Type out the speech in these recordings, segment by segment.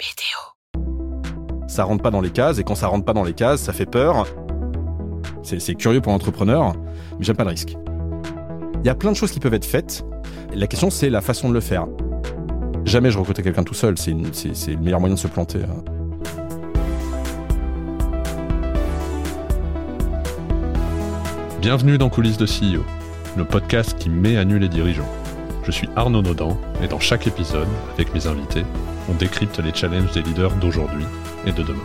BDO. Ça rentre pas dans les cases, et quand ça rentre pas dans les cases, ça fait peur. C'est curieux pour l'entrepreneur, mais j'aime pas le risque. Il y a plein de choses qui peuvent être faites. La question, c'est la façon de le faire. Jamais je recrutais quelqu'un tout seul, c'est le meilleur moyen de se planter. Hein. Bienvenue dans Coulisses de CEO, le podcast qui met à nu les dirigeants. Je suis Arnaud Naudan et dans chaque épisode, avec mes invités, on décrypte les challenges des leaders d'aujourd'hui et de demain.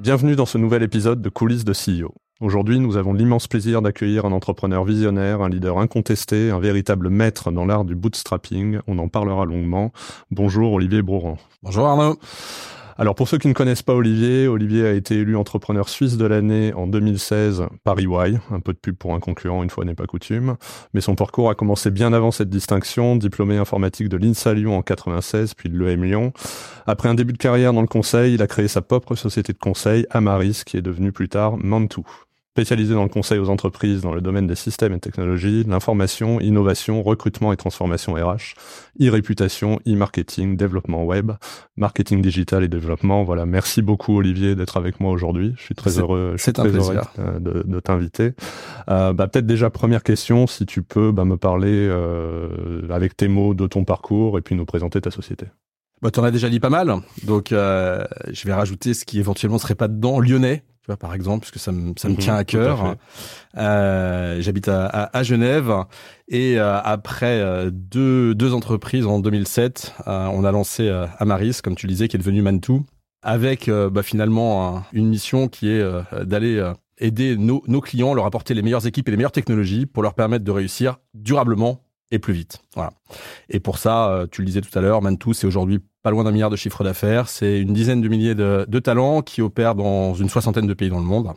Bienvenue dans ce nouvel épisode de Coulisses de CEO. Aujourd'hui, nous avons l'immense plaisir d'accueillir un entrepreneur visionnaire, un leader incontesté, un véritable maître dans l'art du bootstrapping. On en parlera longuement. Bonjour Olivier Brouran. Bonjour Arnaud. Alors pour ceux qui ne connaissent pas Olivier, Olivier a été élu entrepreneur suisse de l'année en 2016 par EY, un peu de pub pour un concurrent, une fois n'est pas coutume, mais son parcours a commencé bien avant cette distinction, diplômé informatique de l'INSA Lyon en 96 puis de l'EM Lyon. Après un début de carrière dans le conseil, il a créé sa propre société de conseil, Amaris, qui est devenue plus tard Mantou spécialisé dans le conseil aux entreprises dans le domaine des systèmes et technologies, l'information, innovation, recrutement et transformation RH, e-réputation, e-marketing, développement web, marketing digital et développement. Voilà, merci beaucoup Olivier d'être avec moi aujourd'hui. Je suis très heureux, je très heureux de, de t'inviter. Euh, bah, peut-être déjà première question, si tu peux bah, me parler euh, avec tes mots de ton parcours et puis nous présenter ta société. Bah, tu en as déjà dit pas mal, donc euh, je vais rajouter ce qui éventuellement serait pas dedans, lyonnais tu vois, par exemple, puisque ça me, ça me mhm, tient à cœur. euh, J'habite à, à, Genève et euh, après euh, deux, deux entreprises en 2007, euh, on a lancé Amaris, comme tu le disais, qui est devenu Mantou, avec bah, finalement une mission qui est d'aller aider nos, nos clients, leur apporter les meilleures équipes et les meilleures technologies pour leur permettre de réussir durablement et plus vite. Voilà. Et pour ça, tu le disais tout à l'heure, Mantou, c'est aujourd'hui pas loin d'un milliard de chiffre d'affaires. C'est une dizaine de milliers de, talents qui opèrent dans une soixantaine de pays dans le monde.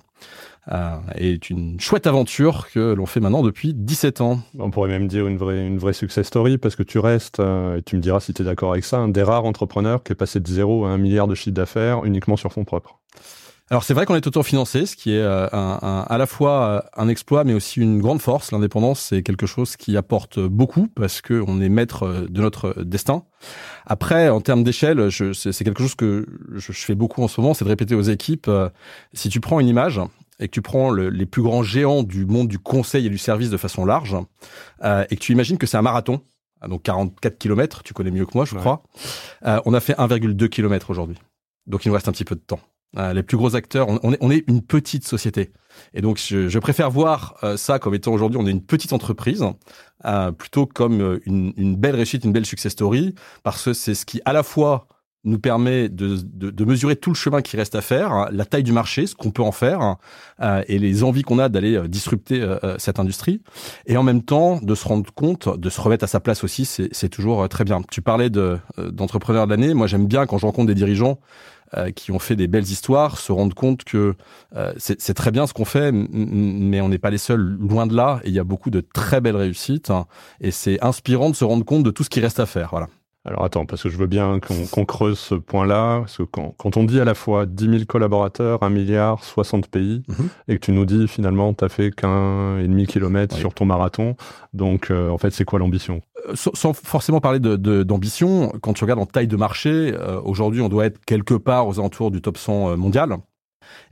Euh, et une chouette aventure que l'on fait maintenant depuis 17 ans. On pourrait même dire une vraie, une vraie success story parce que tu restes, euh, et tu me diras si tu es d'accord avec ça, un des rares entrepreneurs qui est passé de zéro à un milliard de chiffre d'affaires uniquement sur fonds propres. Alors c'est vrai qu'on est autofinancé, ce qui est euh, un, à la fois euh, un exploit, mais aussi une grande force. L'indépendance, c'est quelque chose qui apporte beaucoup parce que on est maître euh, de notre destin. Après, en termes d'échelle, c'est quelque chose que je, fais beaucoup en ce moment, c'est de répéter aux équipes. si tu prends une image et que tu prends les plus grands géants du monde du conseil et du service de façon large, et que tu imagines que c'est un marathon, donc 44 km, tu connais mieux que moi, je crois, on a fait 1,2 km aujourd'hui. Donc il nous reste un petit peu de temps. Euh, les plus gros acteurs, on, est, on, est, une petite société. Et donc, je, je préfère voir euh, ça comme étant aujourd'hui, on est une petite entreprise, euh, plutôt comme une, une, belle réussite, une belle success story, parce que c'est ce qui, à la fois, nous permet de, de, de, mesurer tout le chemin qui reste à faire, hein, la taille du marché, ce qu'on peut en faire, euh, et les envies qu'on a d'aller disrupter euh, cette industrie, et en même temps de se rendre compte, de se remettre à sa place aussi, c'est toujours très bien. Tu parlais d'entrepreneur de, l'année, moi j'aime bien quand je rencontre des dirigeants euh, qui ont fait des belles histoires se rendent compte que euh, c'est très bien ce qu'on fait, mais on n'est pas les seuls, loin de là. Et il y a beaucoup de très belles réussites. Hein, et c'est inspirant de se rendre compte de tout ce qui reste à faire. Voilà. Alors attends, parce que je veux bien qu'on creuse ce point-là. Parce que quand, quand, on dit à la fois 10 000 collaborateurs, 1 milliard, 60 pays, mhm. et que tu nous dis finalement tu as fait qu'un et demi kilomètre sur ton marathon, donc euh, en fait c'est quoi l'ambition? Sans, forcément parler d'ambition, quand tu regardes en taille de marché, euh, aujourd'hui on doit être quelque part aux alentours du top 100 mondial.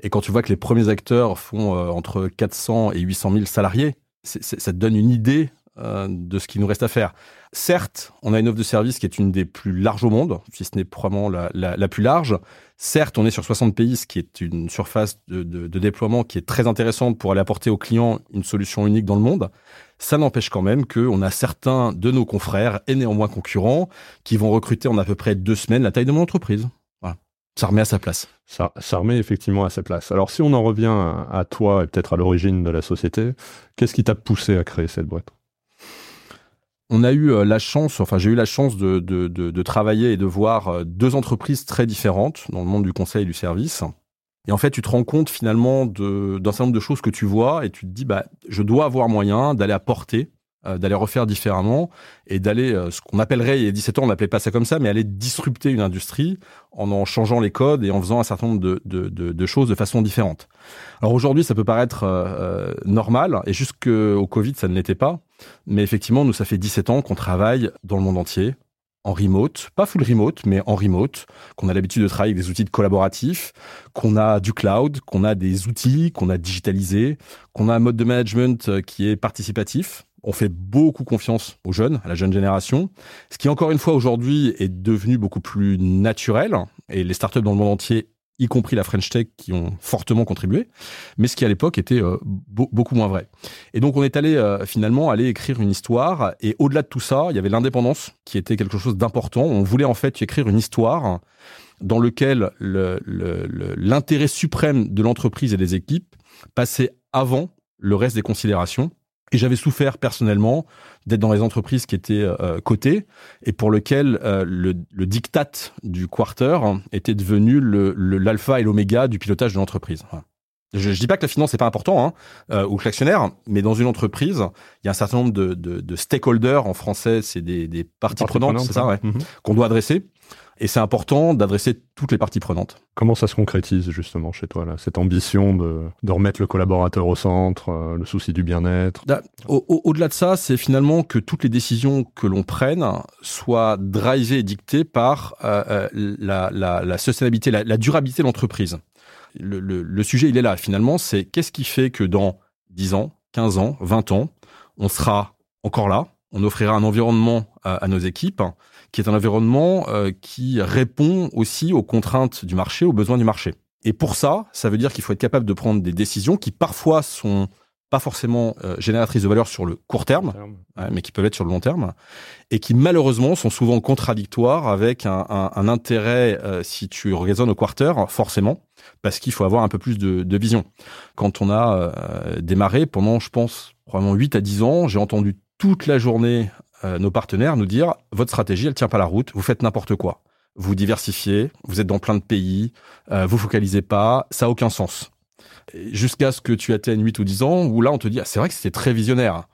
Et quand tu vois que les premiers acteurs font entre 400 et 800 000 salariés, ça te donne une idée de ce qu'il nous reste à faire. Certes, on a une offre de service qui est une des plus larges au monde, si ce n'est probablement la, plus large. Certes, on est sur 60 pays, ce qui est une surface de, de, déploiement qui est très intéressante pour aller apporter aux clients une solution unique dans le monde. Ça n'empêche quand même qu'on a certains de nos confrères et néanmoins concurrents qui vont recruter en à peu près deux semaines la taille de mon entreprise. Voilà. Ça remet à sa place. Ça, ça remet effectivement à sa place. Alors si on en revient à toi et peut-être à l'origine de la société, qu'est-ce qui t'a poussé à créer cette boîte? On a eu euh, la chance, enfin j'ai eu la chance de, de, de, travailler et de voir euh, deux entreprises très différentes dans le monde du conseil et du service. Et en fait, tu te rends compte finalement d'un certain nombre de choses que tu vois et tu te dis, bah, je dois avoir moyen d'aller apporter euh, d'aller refaire différemment et d'aller, euh, ce qu'on appellerait, il y a 17 ans, on n'appelait pas ça comme ça, mais aller disrupter une industrie en en changeant les codes et en faisant un certain nombre de, de, de, de choses de façon différente. Alors aujourd'hui, ça peut paraître euh, normal, et jusqu'au Covid, ça ne l'était pas, mais effectivement, nous, ça fait 17 ans qu'on travaille dans le monde entier, en remote, pas full remote, mais en remote, qu'on a l'habitude de travailler avec des outils de collaboratif, qu'on a du cloud, qu'on a des outils, qu'on a digitalisé, qu'on a un mode de management euh, qui est participatif. On fait beaucoup confiance aux jeunes, à la jeune génération, ce qui encore une fois aujourd'hui est devenu beaucoup plus naturel et les startups dans le monde entier y compris la French Tech, qui ont fortement contribué, mais ce qui à l'époque était euh, beaucoup moins vrai. Et donc on est allé euh, finalement aller écrire une histoire, et au-delà de tout ça, il y avait l'indépendance qui était quelque chose d'important. On voulait en fait écrire une histoire dans lequel l'intérêt suprême de l'entreprise et des équipes passait avant le reste des considérations et j'avais souffert personnellement d'être dans les entreprises qui étaient euh, cotées et pour lequel euh, le, le, diktat du quarter était devenu l'alpha et l'oméga du pilotage de l'entreprise. Je, je dis pas que la finance n'est pas important hein, euh, ou que l'actionnaire, mais dans une entreprise, il y a un certain nombre de, de, de stakeholders en français, c'est des, des parties prenantes, c'est ça, ouais, mhm. qu'on doit adresser. Et c'est important d'adresser toutes les parties prenantes. Comment ça se concrétise justement chez toi, là, cette ambition de, de remettre le collaborateur au centre, euh, le souci du bien-être? Au-delà de ça, c'est finalement que toutes les décisions que l'on prenne soient drivées et dictées par euh, euh la, la, la, sustainabilité, la, la durabilité de l'entreprise. Le, le, le sujet, il est là finalement, c'est qu'est-ce qui fait que dans 10 ans, 15 ans, 20 ans, on sera encore là, on offrira un environnement à, à nos équipes qui est un environnement euh, qui répond aussi aux contraintes du marché, aux besoins du marché. Et pour ça, ça veut dire qu'il faut être capable de prendre des décisions qui parfois sont pas forcément euh, génératrices de valeur sur le court terme, mais qui peuvent être sur le long terme, et qui malheureusement sont souvent contradictoires avec un, un, un intérêt, euh, si tu raisonnes au quarter, forcément, parce qu'il faut avoir un peu plus de, de vision. Quand on a démarré, pendant, je pense, probablement 8 à 10 ans, j'ai entendu toute la journée euh, nos partenaires nous dire votre stratégie, elle tient pas la route, vous faites n'importe quoi. Vous diversifiez, vous êtes dans plein de pays, euh, vous focalisez pas, ça a aucun sens. Jusqu'à ce que tu atteignes 8 ou 10 ans, où là on te dit ah, c'est vrai que c'était très visionnaire.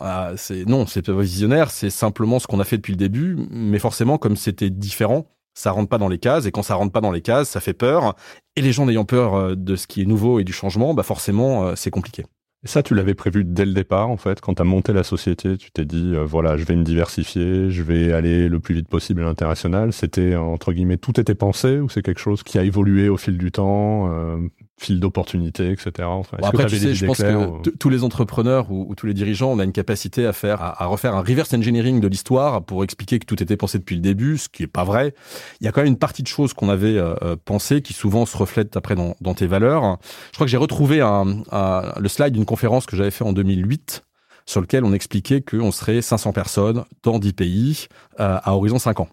Ah, c'est non, c'est pas visionnaire, c'est simplement ce qu'on a fait depuis le début, mais forcément comme c'était différent, ça rentre pas dans les cases et quand ça rentre pas dans les cases, ça fait peur et les gens n'ayant peur euh, de ce qui est nouveau et du changement, bah forcément c'est compliqué. Et ça, tu l'avais prévu dès le départ, en fait, quand tu as monté la société, tu t'es dit, euh, voilà, je vais me diversifier, je vais aller le plus vite possible à l'international. C'était, entre guillemets, tout était pensé ou c'est quelque chose qui a évolué au fil du temps euh, fil d'opportunités, etc. Enfin, après, tu sais, je pense que tous les entrepreneurs ou, tous les dirigeants, on a une capacité à faire, à, refaire un reverse engineering de l'histoire pour expliquer que tout était pensé depuis le début, ce qui est pas vrai. Il y a quand même une partie de choses qu'on avait euh, euh pensé qui souvent se reflètent après dans, dans tes valeurs. Je crois que j'ai retrouvé un, un, le slide d'une conférence que j'avais fait en 2008 sur lequel on expliquait qu'on serait 500 personnes dans 10 pays euh, à horizon 5 ans.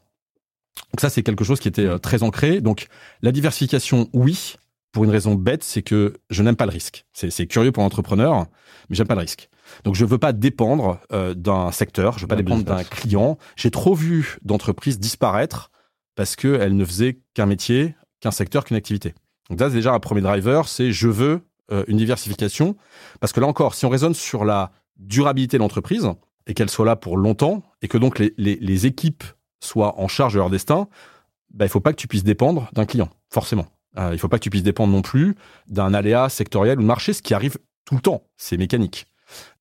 Donc ça, c'est quelque chose qui était euh, très ancré. Donc la diversification, oui, pour une raison bête, c'est que je n'aime pas le risque. C'est curieux pour l'entrepreneur, mais j'aime pas le risque. Donc je veux pas dépendre euh, d'un secteur, je veux pas dépendre d'un client. J'ai trop vu d'entreprises disparaître parce qu'elles ne faisaient qu'un métier, qu'un secteur, qu'une activité. Donc ça, c'est déjà un premier driver, c'est je veux euh, une diversification. Parce que là encore, si on raisonne sur la durabilité de l'entreprise et qu'elle soit là pour longtemps et que donc les, les, les équipes soient en charge de leur destin, bah, il faut pas que tu puisses dépendre d'un client, forcément. Euh, il ne faut pas que tu puisses dépendre non plus d'un aléa sectoriel ou de marché, ce qui arrive tout le temps. C'est mécanique.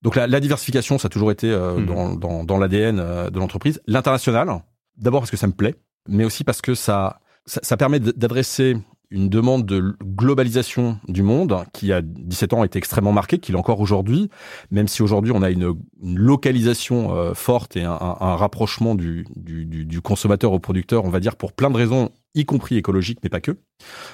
Donc la, la, diversification, ça a toujours été euh, mmh. dans, dans, dans l'ADN euh, de l'entreprise. L'international, d'abord parce que ça me plaît, mais aussi parce que ça, ça, ça permet d'adresser une demande de globalisation du monde qui, a 17 ans, été extrêmement marquée, qu'il est encore aujourd'hui, même si aujourd'hui on a une, localisation euh, forte et un, rapprochement du, consommateur au producteur, on va dire, pour plein de raisons, y compris écologiques, mais pas que.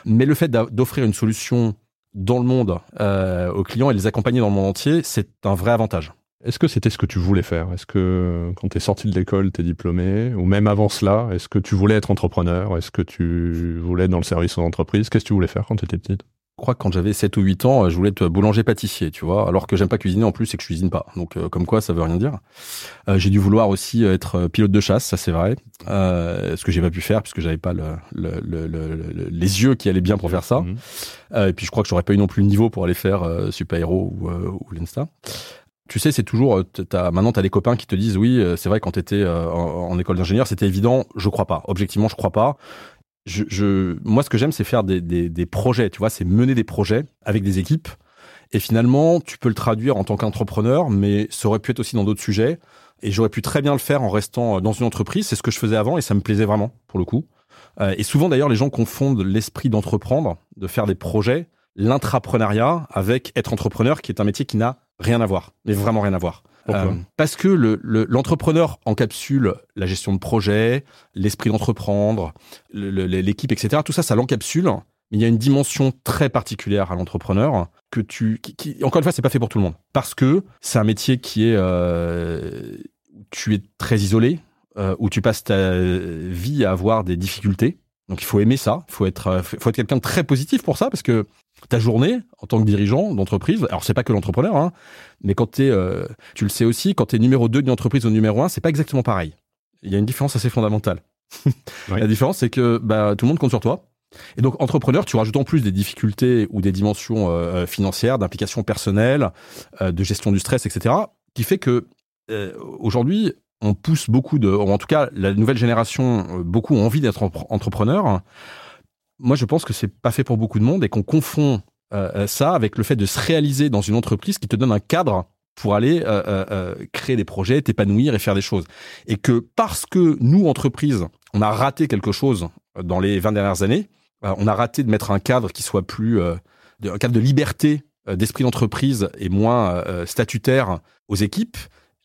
Mais le fait d'offrir une solution dans le monde euh, aux clients et les accompagner dans le monde entier, c'est un vrai avantage. Est-ce que c'était ce que tu voulais faire? Est-ce que quand tu es sorti de l'école, tu es diplômé? Ou même avant cela, est-ce que tu voulais être entrepreneur? Est-ce que tu voulais être dans le service aux entreprises? Qu'est-ce que tu voulais faire quand tu étais petite? Je crois que quand j'avais 7 ou 8 ans, je voulais être boulanger-pâtissier, tu vois, alors que j'aime pas cuisiner en plus et que je cuisine pas. Donc euh, comme quoi ça veut rien dire. Euh, j'ai dût vouloir aussi être pilote de chasse, ça c'est vrai. Euh, ce que j'ai pas pu faire puisque j'avais pas le, le, le, les yeux qui allaient bien pour faire ça. Mmh. et puis je crois que j'aurais pas eu non plus le niveau pour aller faire Super Hero ou, ou l'Insta tu sais, c'est toujours, euh, as, maintenant, tu as des copains qui te disent, oui, euh, c'est vrai, quand tu étais euh, en, école d'ingénieur, c'était évident, je crois pas. Objectivement, je crois pas. Je, je moi, ce que j'aime, c'est faire des, des, des, projets, tu vois, c'est mener des projets avec des équipes. Et finalement, tu peux le traduire en tant qu'entrepreneur, mais ça aurait pu être aussi dans d'autres sujets. Et j'aurais pu très bien le faire en restant dans une entreprise. C'est ce que je faisais avant et ça me plaisait vraiment, pour le coup. Et souvent, d'ailleurs, les gens confondent l'esprit d'entreprendre, de faire des projets, l'intrapreneuriat avec être entrepreneur, qui est un métier qui n'a rien à voir, mais vraiment rien à voir. Euh, parce que l'entrepreneur le, encapsule la gestion de projet, l'esprit d'entreprendre, l'équipe, etc. Tout ça, ça l'encapsule. Mais il y a une dimension très particulière à l'entrepreneur que tu, qui, encore une fois, c'est pas fait pour tout le monde. Parce que c'est un métier qui est, euh, tu es très isolé, euh, où tu passes ta vie à avoir des difficultés. Donc il faut aimer ça, il faut être, faut être quelqu'un de très positif pour ça, parce que ta journée en tant que dirigeant d'entreprise, alors c'est pas que l'entrepreneur, hein, mais quand tu euh, tu le sais aussi, quand tu es numéro 2 d'une entreprise au numéro 1, c'est pas exactement pareil. Il y a une différence assez fondamentale. La différence, c'est que bah, tout le monde compte sur toi. Et donc, entrepreneur, tu rajoutes en plus des difficultés ou des dimensions euh, financières, d'implication personnelle, de gestion du stress, etc., qui fait que aujourd'hui, on pousse beaucoup de, en tout cas, la nouvelle génération, euh, beaucoup ont envie d'être entrepreneur. Moi, je pense que c'est pas fait pour beaucoup de monde et qu'on confond euh, euh, ça avec le fait de se réaliser dans une entreprise qui te donne un cadre pour aller créer des projets, t'épanouir et faire des choses. Et que parce que nous, entreprises, on a raté quelque chose dans les 20 dernières années, on a raté de mettre un cadre qui soit plus, un cadre de liberté d'esprit d'entreprise et moins statutaire aux équipes,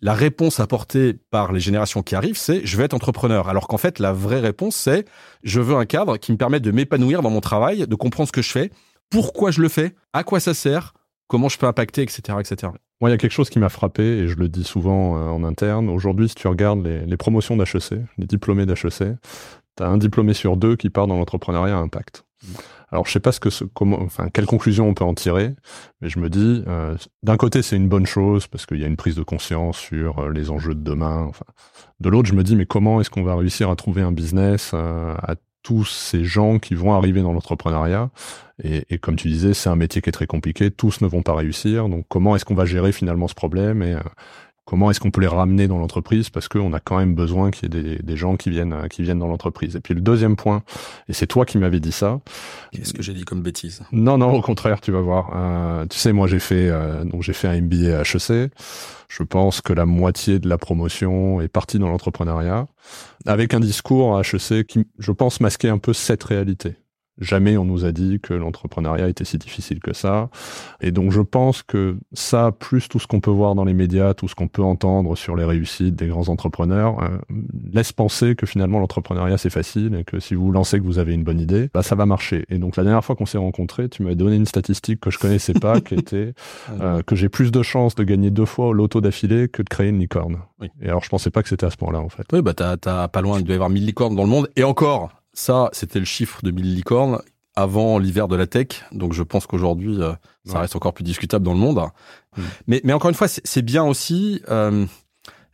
la réponse apportée par les générations qui arrivent, c'est je vais être entrepreneur. Alors qu'en fait, la vraie réponse, c'est je veux un cadre qui me permette de m'épanouir dans mon travail, de comprendre ce que je fais, pourquoi je le fais, à quoi ça sert, comment je peux impacter, etc., etc. Moi, il y a quelque chose qui m'a frappé, et je le dis souvent euh, en interne. Aujourd'hui, si tu regardes les, promotions d'HEC, les diplômés d'HEC, tu as un diplômé sur deux qui part dans l'entrepreneuriat à impact. Alors je sais pas ce que ce, comment, enfin quelle conclusion on peut en tirer, mais je me dis euh, d'un côté c'est une bonne chose parce qu'il y a une prise de conscience sur euh, les enjeux de demain. De l'autre je me dis mais comment est-ce qu'on va réussir à trouver un business euh, à tous ces gens qui vont arriver dans l'entrepreneuriat? Et, comme tu disais c'est un métier qui est très compliqué, tous ne vont pas réussir. Donc comment est-ce qu'on va gérer finalement ce problème? Comment est-ce qu'on peut les ramener dans l'entreprise parce qu'on a quand même besoin qu'il y ait des, gens qui viennent qui viennent dans l'entreprise. Et puis le deuxième point, et c'est toi qui m'avais dit ça. Qu'est-ce que j'ai dit comme bêtise? Non, non, au contraire, tu vas voir. Euh, tu sais, moi j'ai fait euh, donc j'ai fait un MBA à HEC. Je pense que la moitié de la promotion est partie dans l'entrepreneuriat, avec un discours à HEC qui, je pense, masquait un peu cette réalité. Jamais on nous a dit que l'entrepreneuriat était si difficile que ça. Et donc je pense que ça, plus tout ce qu'on peut voir dans les médias, tout ce qu'on peut entendre sur les réussites des grands entrepreneurs, euh, laisse penser que finalement l'entrepreneuriat c'est facile et que si vous lancez que vous avez une bonne idée, bah ça va marcher. Et donc la dernière fois qu'on s'est rencontrés, tu m'as donné une statistique que je connaissais pas, qui était euh, que j'ai plus de chances de gagner deux fois au loto d'affilée que de créer une licorne. Et alors je pensais pas que c'était à ce point-là en fait. Oui, bah t'as pas loin, il doit y avoir 1000 licornes dans le monde. Et encore, ça, c'était le chiffre de 1000 licornes avant l'hiver de la tech. Donc, je pense qu'aujourd'hui, euh, ça reste encore plus discutable dans le monde. Hmm. Mais, mais encore une fois, c'est bien aussi euh,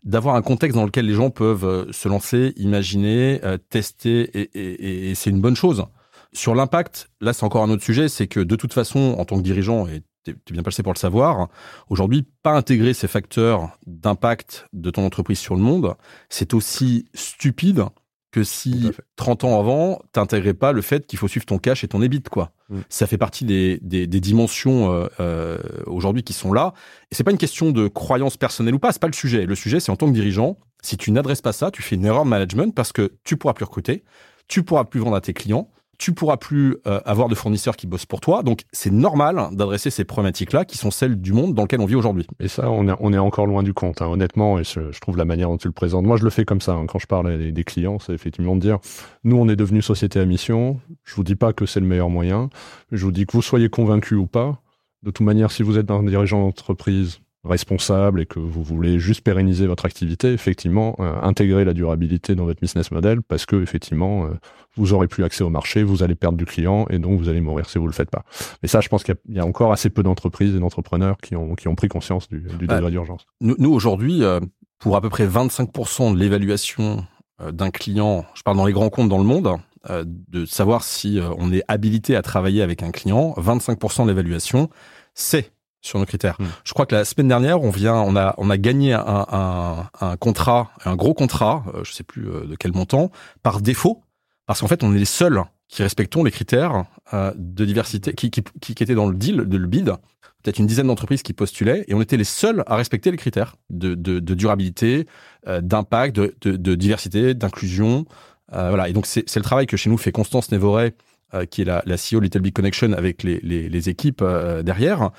d'avoir un contexte dans lequel les gens peuvent euh, se lancer, imaginer, tester, et, et, et c'est une bonne chose. Sur l'impact, là, c'est encore un autre sujet. C'est que de toute façon, en tant que dirigeant, et tu es bien passé pour le savoir, aujourd'hui, pas intégrer ces facteurs d'impact de ton entreprise sur le monde, c'est aussi stupide que si 30 ans avant, t'intégrais pas le fait qu'il faut suivre ton cash et ton EBIT, quoi. Mm. Ça fait partie des, des, des dimensions euh, euh, aujourd'hui qui sont là. Et c'est pas une question de croyance personnelle ou pas, c'est pas le sujet. Le sujet, c'est en tant que dirigeant, si tu n'adresses pas ça, tu fais une erreur de management parce que tu pourras plus recruter, tu pourras plus vendre à tes clients, tu pourras plus euh, avoir de fournisseurs qui bossent pour toi. Donc c'est normal d'adresser ces problématiques-là qui sont celles du monde dans lequel on vit aujourd'hui. Et ça, on est, encore loin du compte, hein, honnêtement. Et je, trouve la manière dont tu le présentes. Moi, je le fais comme ça. Hein, quand je parle des, des clients, c'est effectivement de dire, nous, on est devenu société à mission. Je vous dis pas que c'est le meilleur moyen. Je vous dis que vous soyez convaincu ou pas. De toute manière, si vous êtes un dirigeant d'entreprise, responsable et que vous voulez juste pérenniser votre activité, effectivement, euh, intégrer la durabilité dans votre business model parce que effectivement, euh, vous aurez plus accès au marché, vous allez perdre du client et donc vous allez mourir si vous le faites pas. Mais ça, je pense qu'il y, a encore assez peu d'entreprises et d'entrepreneurs qui ont qui ont pris conscience du, du bah, degré d'urgence. Nous, nous aujourd'hui, euh, pour à peu près 25% de l'évaluation d'un client, je parle dans les grands comptes dans le monde, de savoir si on est habilité à travailler avec un client, 25% de l'évaluation, c'est sur nos critères. Hmm. Je crois que la semaine dernière, on vient, on a, on a gagné un, un, un contrat, un gros contrat, euh, je sais plus euh, de quel montant, par défaut, parce qu'en fait, on est les seuls qui respectons les critères euh, de diversité, qui, qui, qui, étaient dans le deal, de le bid, peut-être une dizaine d'entreprises qui postulaient, et on était les seuls à respecter les critères de, de, de durabilité, euh, d'impact, de, de, diversité, d'inclusion. Euh, voilà. Et donc c'est le travail que chez nous fait Constance Névoret, euh, qui est la, la CEO Little Big Connection avec les, les, les équipes euh, derrière.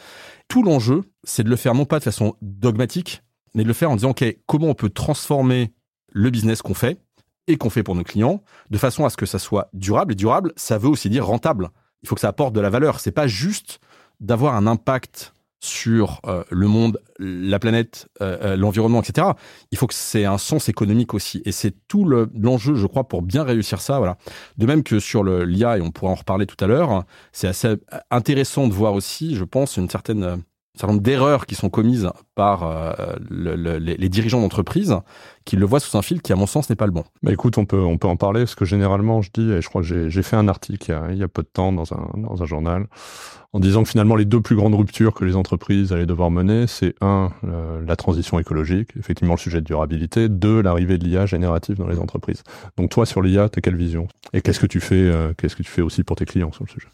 Tout l'enjeu, c'est de le faire non pas de façon dogmatique, mais de le faire en disant, OK, comment on peut transformer le business qu'on fait et qu'on fait pour nos clients, de façon à ce que ça soit durable. Et durable, ça veut aussi dire rentable. Il faut que ça apporte de la valeur. C'est pas juste d'avoir un impact sur euh, le monde, la planète, euh, euh, l'environnement, etc. Il faut que c'est un sens économique aussi. Et c'est tout l'enjeu, je crois, pour bien réussir ça. Voilà. De même que sur l'IA, et on pourra en reparler tout à l'heure, c'est assez intéressant de voir aussi, je pense, une certaine certain nombre d'erreurs qui sont commises par euh, le, les, dirigeants d'entreprise qui le voient sous un fil qui, à mon sens, n'est pas le bon. Bah écoute, on peut, on peut en parler, parce que généralement, je dis, et je crois que j'ai fait un article il y, a, il y, a, peu de temps dans un, dans un journal, en disant que finalement, les deux plus grandes ruptures que les entreprises allaient devoir mener, c'est un, euh, la transition écologique, effectivement le sujet de durabilité, deux, l'arrivée de l'IA générative dans les entreprises. Donc toi, sur l'IA, tu as quelle vision? Et qu'est-ce que tu fais, euh, qu'est-ce que tu fais aussi pour tes clients sur le sujet?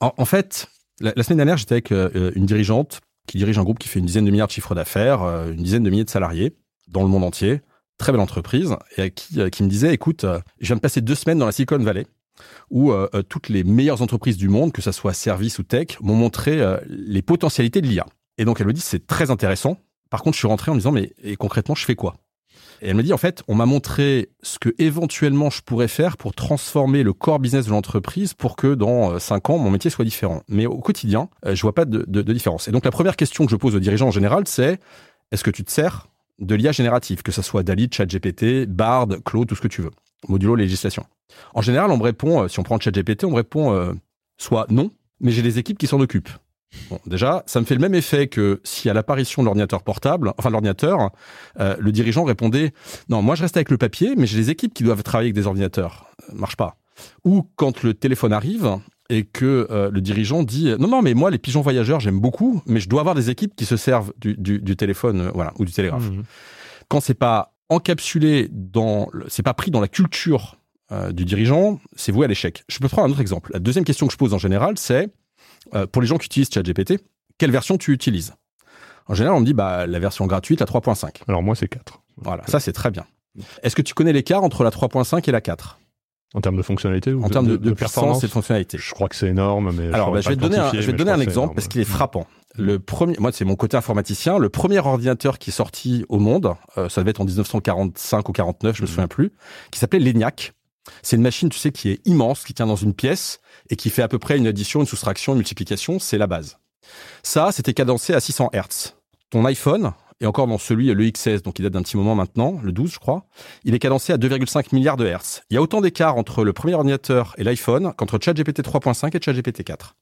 En, en fait, la, semaine dernière, j'étais avec euh, une dirigeante qui dirige un groupe qui fait une dizaine de milliards de chiffres d'affaires, euh, une dizaine de milliers de salariés dans le monde entier, très belle entreprise, et qui, euh, qui me disait, écoute, je viens de passer deux semaines dans la Silicon Valley, où toutes les meilleures entreprises du monde, que ce soit service ou tech, m'ont montré les potentialités de l'IA. Et donc elle me dit, c'est très intéressant. Par contre, je suis rentré en me disant, mais et concrètement, je fais quoi? Et elle me dit, en fait, on m'a montré ce que éventuellement je pourrais faire pour transformer le core business de l'entreprise pour que dans euh, cinq ans, mon métier soit différent. Mais au quotidien, euh, je vois pas de différence. Et donc, la première question que je pose aux dirigeants en général, c'est est-ce que tu te sers de l'IA générative, que ce soit DALI, ChatGPT, Bard, Claude, tout ce que tu veux, modulo législation? En général, on me répond, euh, si on prend ChatGPT, on me répond soit non, mais j'ai des équipes qui s'en occupent. Bon, déjà, ça me fait le même effet que si à l'apparition de l'ordinateur portable, enfin l'ordinateur, euh, le dirigeant répondait non, moi je reste avec le papier, mais j'ai des équipes qui doivent travailler avec des ordinateurs, euh, marche pas. Ou quand le téléphone arrive et que euh, le dirigeant dit non non mais moi les pigeons voyageurs j'aime beaucoup, mais je dois avoir des équipes qui se servent du, du, du téléphone, voilà, ou du télégraphe. Mmh. Quand c'est pas encapsulé dans, c'est pas pris dans la culture du dirigeant, c'est voué à l'échec. Je peux prendre un autre exemple. La deuxième question que je pose en général, c'est euh, pour les gens qui utilisent ChatGPT, quelle version tu utilises? En général, on me dit bah, la version gratuite, la 3.5. Alors moi, c'est 4. Voilà, ça c'est très bien. Est-ce que tu connais l'écart entre la 3.5 et la 4 en termes de fonctionnalité ou En termes de, de, performance et de fonctionnalité. Je crois que c'est énorme, mais alors bah, je, vais te donner un, je vais te donner un exemple parce qu'il est frappant. Le premier, moi c'est mon côté informaticien. Le premier ordinateur qui est sorti au monde, euh, ça devait être en 1945 ou 49, je me mhm. souviens plus, qui s'appelait l'ENIAC. C'est une machine, tu sais, qui est immense, qui tient dans une pièce et qui fait à peu près une addition, une soustraction, une multiplication, c'est la base. Ça, c'était cadencé à 600 Hz. Ton iPhone, et encore dans celui, le XS, donc il date d'un petit moment maintenant, le 12 je crois, il est cadencé à 2,5 milliards de Hertz. Il y a autant d'écart entre le premier ordinateur et l'iPhone qu'entre ChatGPT 3.5 et ChatGPT 4.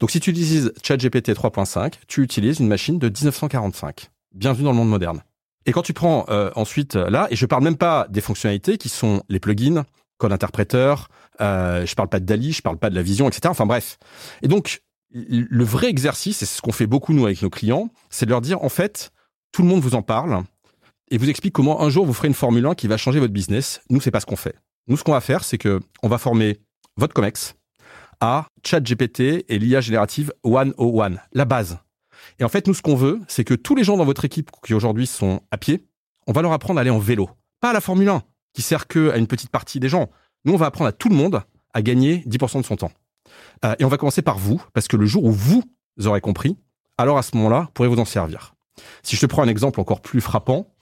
Donc si tu utilises ChatGPT 3.5, tu utilises une machine de 1945. Bienvenue dans le monde moderne. Et quand tu prends euh, ensuite là, et je parle même pas des fonctionnalités qui sont les plugins, code interpréteur, euh, je parle pas de Dali, je parle pas de la vision, etc. Enfin bref. Et donc, le vrai exercice, et c'est ce qu'on fait beaucoup nous avec nos clients, c'est de leur dire, en fait, tout le monde vous en parle et vous explique comment un jour vous ferez une Formule 1 qui va changer votre business. Nous, c'est pas ce qu'on fait. Nous, ce qu'on va faire, c'est que on va former votre COMEX à ChatGPT et l'IA générative 101, la base. Et en fait, nous, ce qu'on veut, c'est que tous les gens dans votre équipe qui aujourd'hui sont à pied, on va leur apprendre à aller en vélo. Pas à la Formule 1, qui sert que à une petite partie des gens. Nous, on va apprendre à tout le monde à gagner 10% de son temps. Euh, et on va commencer par vous, parce que le jour où vous aurez compris, alors à ce moment-là, vous pourrez vous en servir. Si je te prends un exemple encore plus frappant,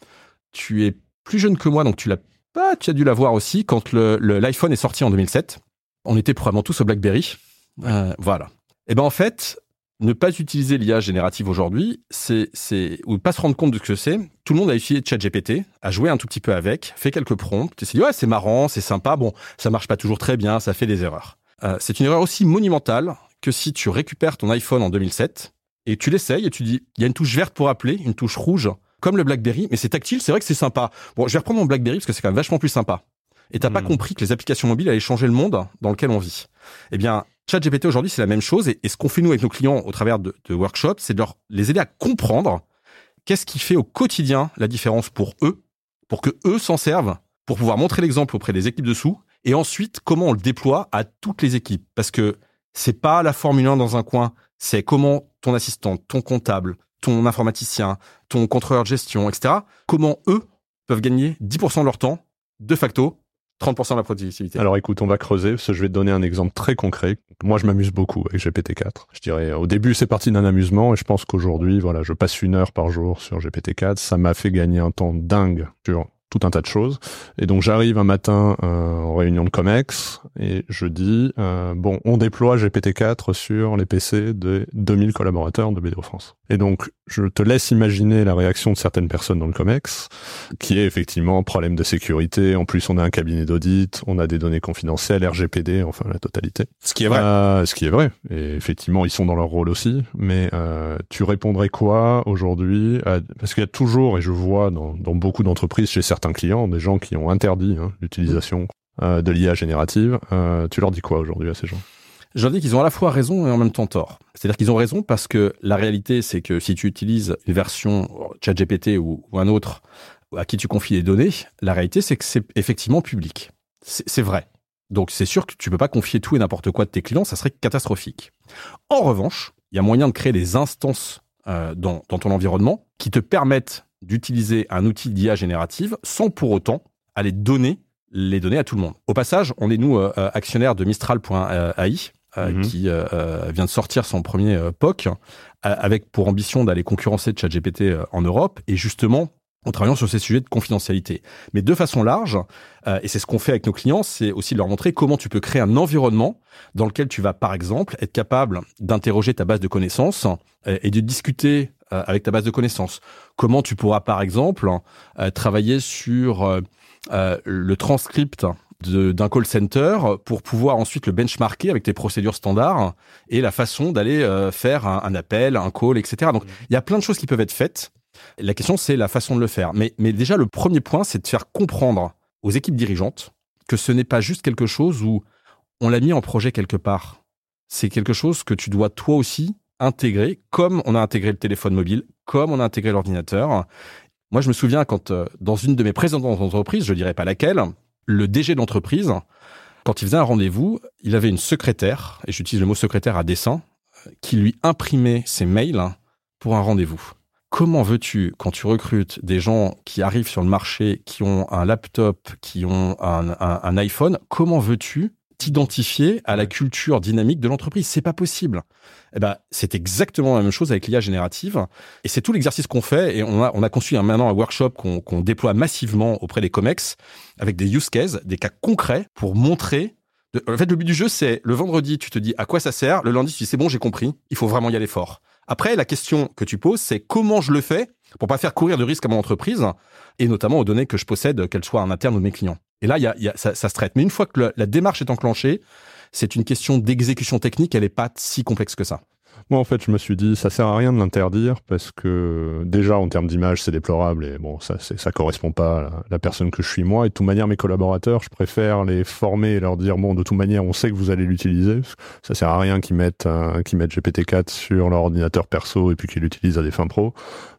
tu es plus jeune que moi, donc tu l'as pas, tu as dû l'avoir aussi quand l'iPhone est sorti en 2007. On était probablement tous au BlackBerry. Euh, voilà. Et ben en fait, ne pas utiliser l'IA générative aujourd'hui, c'est, c'est, ou pas se rendre compte de ce que c'est. Tout le monde a utilisé ChatGPT, a joué un tout petit peu avec, fait quelques prompts, et s'est dit, ouais, c'est marrant, c'est sympa, bon, ça marche pas toujours très bien, ça fait des erreurs. Euh, c'est une erreur aussi monumentale que si tu récupères ton iPhone en 2007 et tu l'essayes et tu dis, il y a une touche verte pour appeler, une touche rouge, comme le BlackBerry, mais c'est tactile, c'est vrai que c'est sympa. Bon, je vais reprendre mon BlackBerry parce que c'est quand même vachement plus sympa. Et t'as pas hmm. compris que les applications mobiles allaient changer le monde dans lequel on vit. Eh bien, ChatGPT aujourd'hui, c'est la même chose. Et, ce qu'on fait nous avec nos clients au travers de, workshops, c'est de leur, les aider à comprendre qu'est-ce qui fait au quotidien la différence pour eux, pour que eux s'en servent pour pouvoir montrer l'exemple auprès des équipes dessous et ensuite comment on le déploie à toutes les équipes parce que c'est pas la Formule 1 dans un coin, c'est comment ton assistant, ton comptable, ton informaticien, ton contrôleur de gestion, etc. Comment eux peuvent gagner 10% de leur temps de facto 30% de la productivité. Alors écoute, on va creuser, parce que je vais te donner un exemple très concret. Moi, je m'amuse beaucoup avec GPT-4. Je dirais, au début, c'est parti d'un amusement, et je pense qu'aujourd'hui, voilà, je passe une heure par jour sur GPT-4. Ça m'a fait gagner un temps dingue sur tout un tas de choses. Et donc j'arrive un matin euh, en réunion de Comex et je dis euh, bon, on déploie GPT-4 sur les PC de 2000 collaborateurs de BDO France. Et donc je te laisse imaginer la réaction de certaines personnes dans le Comex, qui est effectivement problème de sécurité. En plus, on a un cabinet d'audit, on a des données confidentielles, RGPD, enfin la totalité. Ce qui est vrai. Euh, ce qui est vrai. Et effectivement, ils sont dans leur rôle aussi. Mais euh, tu répondrais quoi aujourd'hui Parce qu'il y a toujours, et je vois dans, dans beaucoup d'entreprises, chez certains clients, des gens qui ont interdit hein, l'utilisation euh, de l'IA générative. Euh, tu leur dis quoi aujourd'hui à ces gens? Leur dis qu'ils ont à la fois raison et en même temps tort. C'est-à-dire qu'ils ont raison parce que la réalité, c'est que si tu utilises une version ChatGPT ou, ou un autre à qui tu confies les données, la réalité, c'est que c'est effectivement public. C'est vrai. Donc c'est sûr que tu peux pas confier tout et n'importe quoi de tes clients, ça serait catastrophique. En revanche, il y a moyen de créer des instances euh, dans, dans ton environnement qui te permettent d'utiliser un outil d'IA générative sans pour autant aller donner les données à tout le monde. Au passage, on est nous euh, actionnaires de Mistral.ai, euh, mhm. qui euh, euh, vient de sortir son premier POC, avec pour ambition d'aller concurrencer ChatGPT en Europe, et justement en travaillant sur ces sujets de confidentialité. Mais de façon large, et c'est ce qu'on fait avec nos clients, c'est aussi de leur montrer comment tu peux créer un environnement dans lequel tu vas, par exemple, être capable d'interroger ta base de connaissances et de discuter avec ta base de connaissances. Comment tu pourras, par exemple, travailler sur le transcript d'un call center pour pouvoir ensuite le benchmarker avec tes procédures standards et la façon d'aller euh, faire un, appel, un call, etc. Donc, il y a plein de choses qui peuvent être faites. La question, c'est la façon de le faire. Mais, mais déjà, le premier point, c'est de faire comprendre aux équipes dirigeantes que ce n'est pas juste quelque chose où on l'a mis en projet quelque part. C'est quelque chose que tu dois toi aussi intégrer, comme on a intégré le téléphone mobile, comme on a intégré l'ordinateur. Moi, je me souviens quand, euh, dans une de mes précédentes entreprises, je dirais pas laquelle, le DG d'entreprise, quand il faisait un rendez-vous, il avait une secrétaire, et j'utilise le mot secrétaire à dessein, qui lui imprimait ses mails pour un rendez-vous. Comment veux-tu, quand tu recrutes des gens qui arrivent sur le marché, qui ont un laptop, qui ont un, iPhone, comment veux-tu t'identifier à la culture dynamique de l'entreprise? C'est pas possible. Eh ben, c'est exactement la même chose avec l'IA générative. Et c'est tout l'exercice qu'on fait. Et on a, on a construit un, maintenant un workshop qu'on déploie massivement auprès des COMEX avec des use cases, des cas concrets pour montrer. En fait, le but du jeu, c'est le vendredi, tu te dis à quoi ça sert? Le lundi, tu dis c'est bon, j'ai compris. Il faut vraiment y aller fort. Après, la question que tu poses, c'est comment je le fais pour pas faire courir de risques à mon entreprise et notamment aux données que je possède, qu'elles soient en interne ou mes clients. Et là, y a, y a, ça, se traite. Mais une fois que la démarche est enclenchée, c'est une question d'exécution technique. Elle n'est pas si complexe que ça. Moi, en fait, je me suis dit, ça sert à rien de l'interdire parce que déjà, en termes d'image, c'est déplorable et bon, ça, ça correspond pas à la personne que je suis moi. Et de toute manière, mes collaborateurs, je préfère les former et leur dire, bon, de toute manière, on sait que vous allez l'utiliser. Ça sert à rien qu'ils mettent, qu'ils mettent GPT-4 sur leur ordinateur perso et puis qu'ils l'utilisent à des fins pro.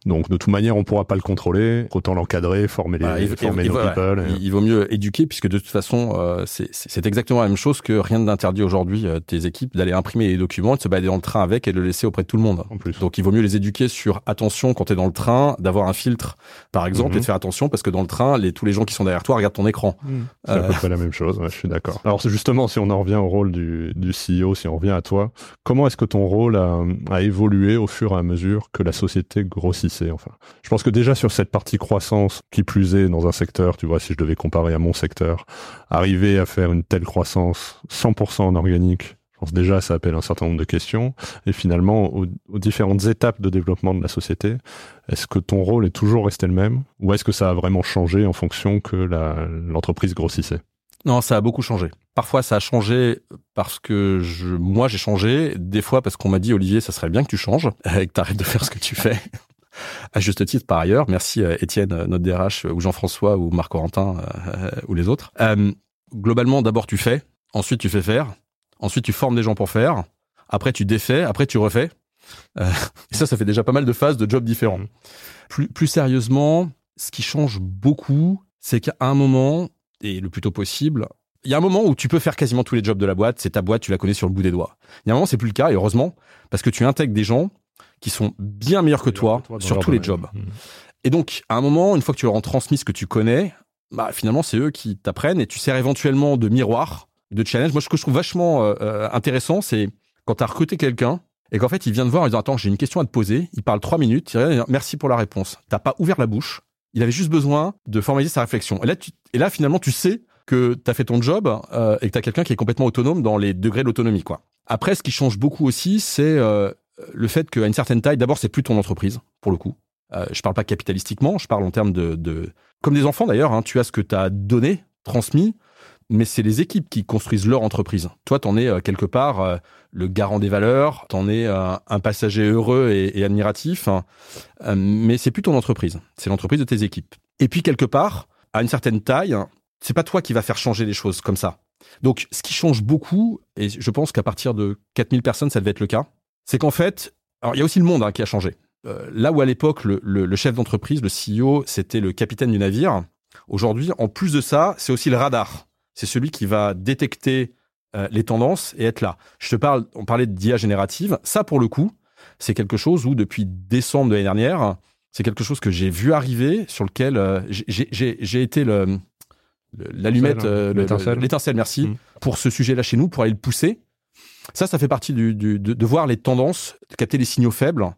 Donc, de toute manière, on pourra pas le contrôler. Autant l'encadrer, former les, il, former il, people. Il vaut mieux éduquer puisque de toute façon, euh, c'est exactement la même chose que rien d'interdit aujourd'hui euh, tes équipes d'aller imprimer les documents, de se balader dans le train avec et de le laisser auprès de tout le monde. En plus. Donc, il vaut mieux les éduquer sur attention quand tu es dans le train, d'avoir un filtre, par exemple, mhm. et de faire attention parce que dans le train, les, tous les gens qui sont derrière toi regardent ton écran. Mhm. C'est à peu près la même chose. je suis d'accord. Alors, c'est justement si on en revient au rôle du, du CEO, si on revient à toi, comment est-ce que ton rôle a, a évolué au fur et à mesure que la société grossissait Enfin, je pense que déjà sur cette partie croissance, qui plus est dans un secteur, tu vois, si je devais comparer à mon secteur, arriver à faire une telle croissance 100% en organique, pense déjà ça appelle un certain nombre de questions. Et finalement, aux, différentes étapes de développement de la société, est-ce que ton rôle est toujours resté le même ou est-ce que ça a vraiment changé en fonction que l'entreprise grossissait? Non, ça a beaucoup changé. Parfois, ça a changé parce que moi, j'ai changé. Des fois, parce qu'on m'a dit, Olivier, ça serait bien que tu changes et que tu arrêtes de faire ce que tu fais à juste titre par ailleurs. Merci euh, Étienne, euh, notre DRH, ou Jean-François, ou Marc Corentin, euh, ou les autres. globalement, d'abord tu fais, ensuite tu fais faire, ensuite tu formes des gens pour faire, après tu défais, après tu refais. et ça, ça fait déjà pas mal de phases de jobs différents. Plus, plus sérieusement, ce qui change beaucoup, c'est qu'à un moment, et le plus tôt possible. Il y a un moment où tu peux faire quasiment tous les jobs de la boîte, c'est ta boîte, tu la connais sur le bout des doigts. Il y a un moment, c'est plus le cas, et heureusement, parce que tu intègres des gens qui sont bien meilleurs que toi, sur tous les jobs. Mmh. Et donc, à un moment, une fois que tu leur as transmis ce que tu connais, bah, finalement, c'est eux qui t'apprennent et tu sers éventuellement de miroir, de challenge. Moi, ce que je trouve vachement euh, euh, intéressant, c'est quand tu as recruté quelqu'un et qu'en fait, il vient te voir en disant Attends, j'ai une question à te poser. Il parle trois minutes. Il dit, Merci pour la réponse. T'as pas ouvert la bouche. Il avait juste besoin de formaliser sa réflexion. Et là, et là finalement, tu sais que tu as fait ton job euh, et que tu as quelqu'un qui est complètement autonome dans les degrés de l'autonomie. quoi. Après, ce qui change beaucoup aussi, c'est le fait qu'à une certaine taille, d'abord, c'est plus ton entreprise, pour le coup. Euh, je parle pas capitalistiquement, je parle en termes de, de... comme des enfants d'ailleurs. Hein, tu as ce que tu as donné, transmis, mais c'est les équipes qui construisent leur entreprise. Toi, tu en es euh, quelque part euh, le garant des valeurs, tu en es un passager heureux et, admiratif, hein, mais c'est plus ton entreprise, c'est l'entreprise de tes équipes. Et puis quelque part, à une certaine taille, c'est pas toi qui va faire changer les choses comme ça. Donc, ce qui change beaucoup, et je pense qu'à partir de 4000 personnes, ça devait être le cas, c'est qu'en fait, alors il y a aussi le monde hein, qui a changé. Euh, là où à l'époque, le, chef d'entreprise, le CEO, c'était le capitaine du navire, aujourd'hui, en plus de ça, c'est aussi le radar. C'est celui qui va détecter euh, les tendances et être là. Je te parle, on parlait d'IA générative. Ça, pour le coup, c'est quelque chose où, depuis décembre de l'année dernière, c'est quelque chose que j'ai vu arriver, sur lequel euh, j'ai été le, l'allumette, l'étincelle, merci, mmh. pour ce sujet-là chez nous, pour aller le pousser. Ça, ça fait partie du, de, de, voir les tendances, de capter les signaux faibles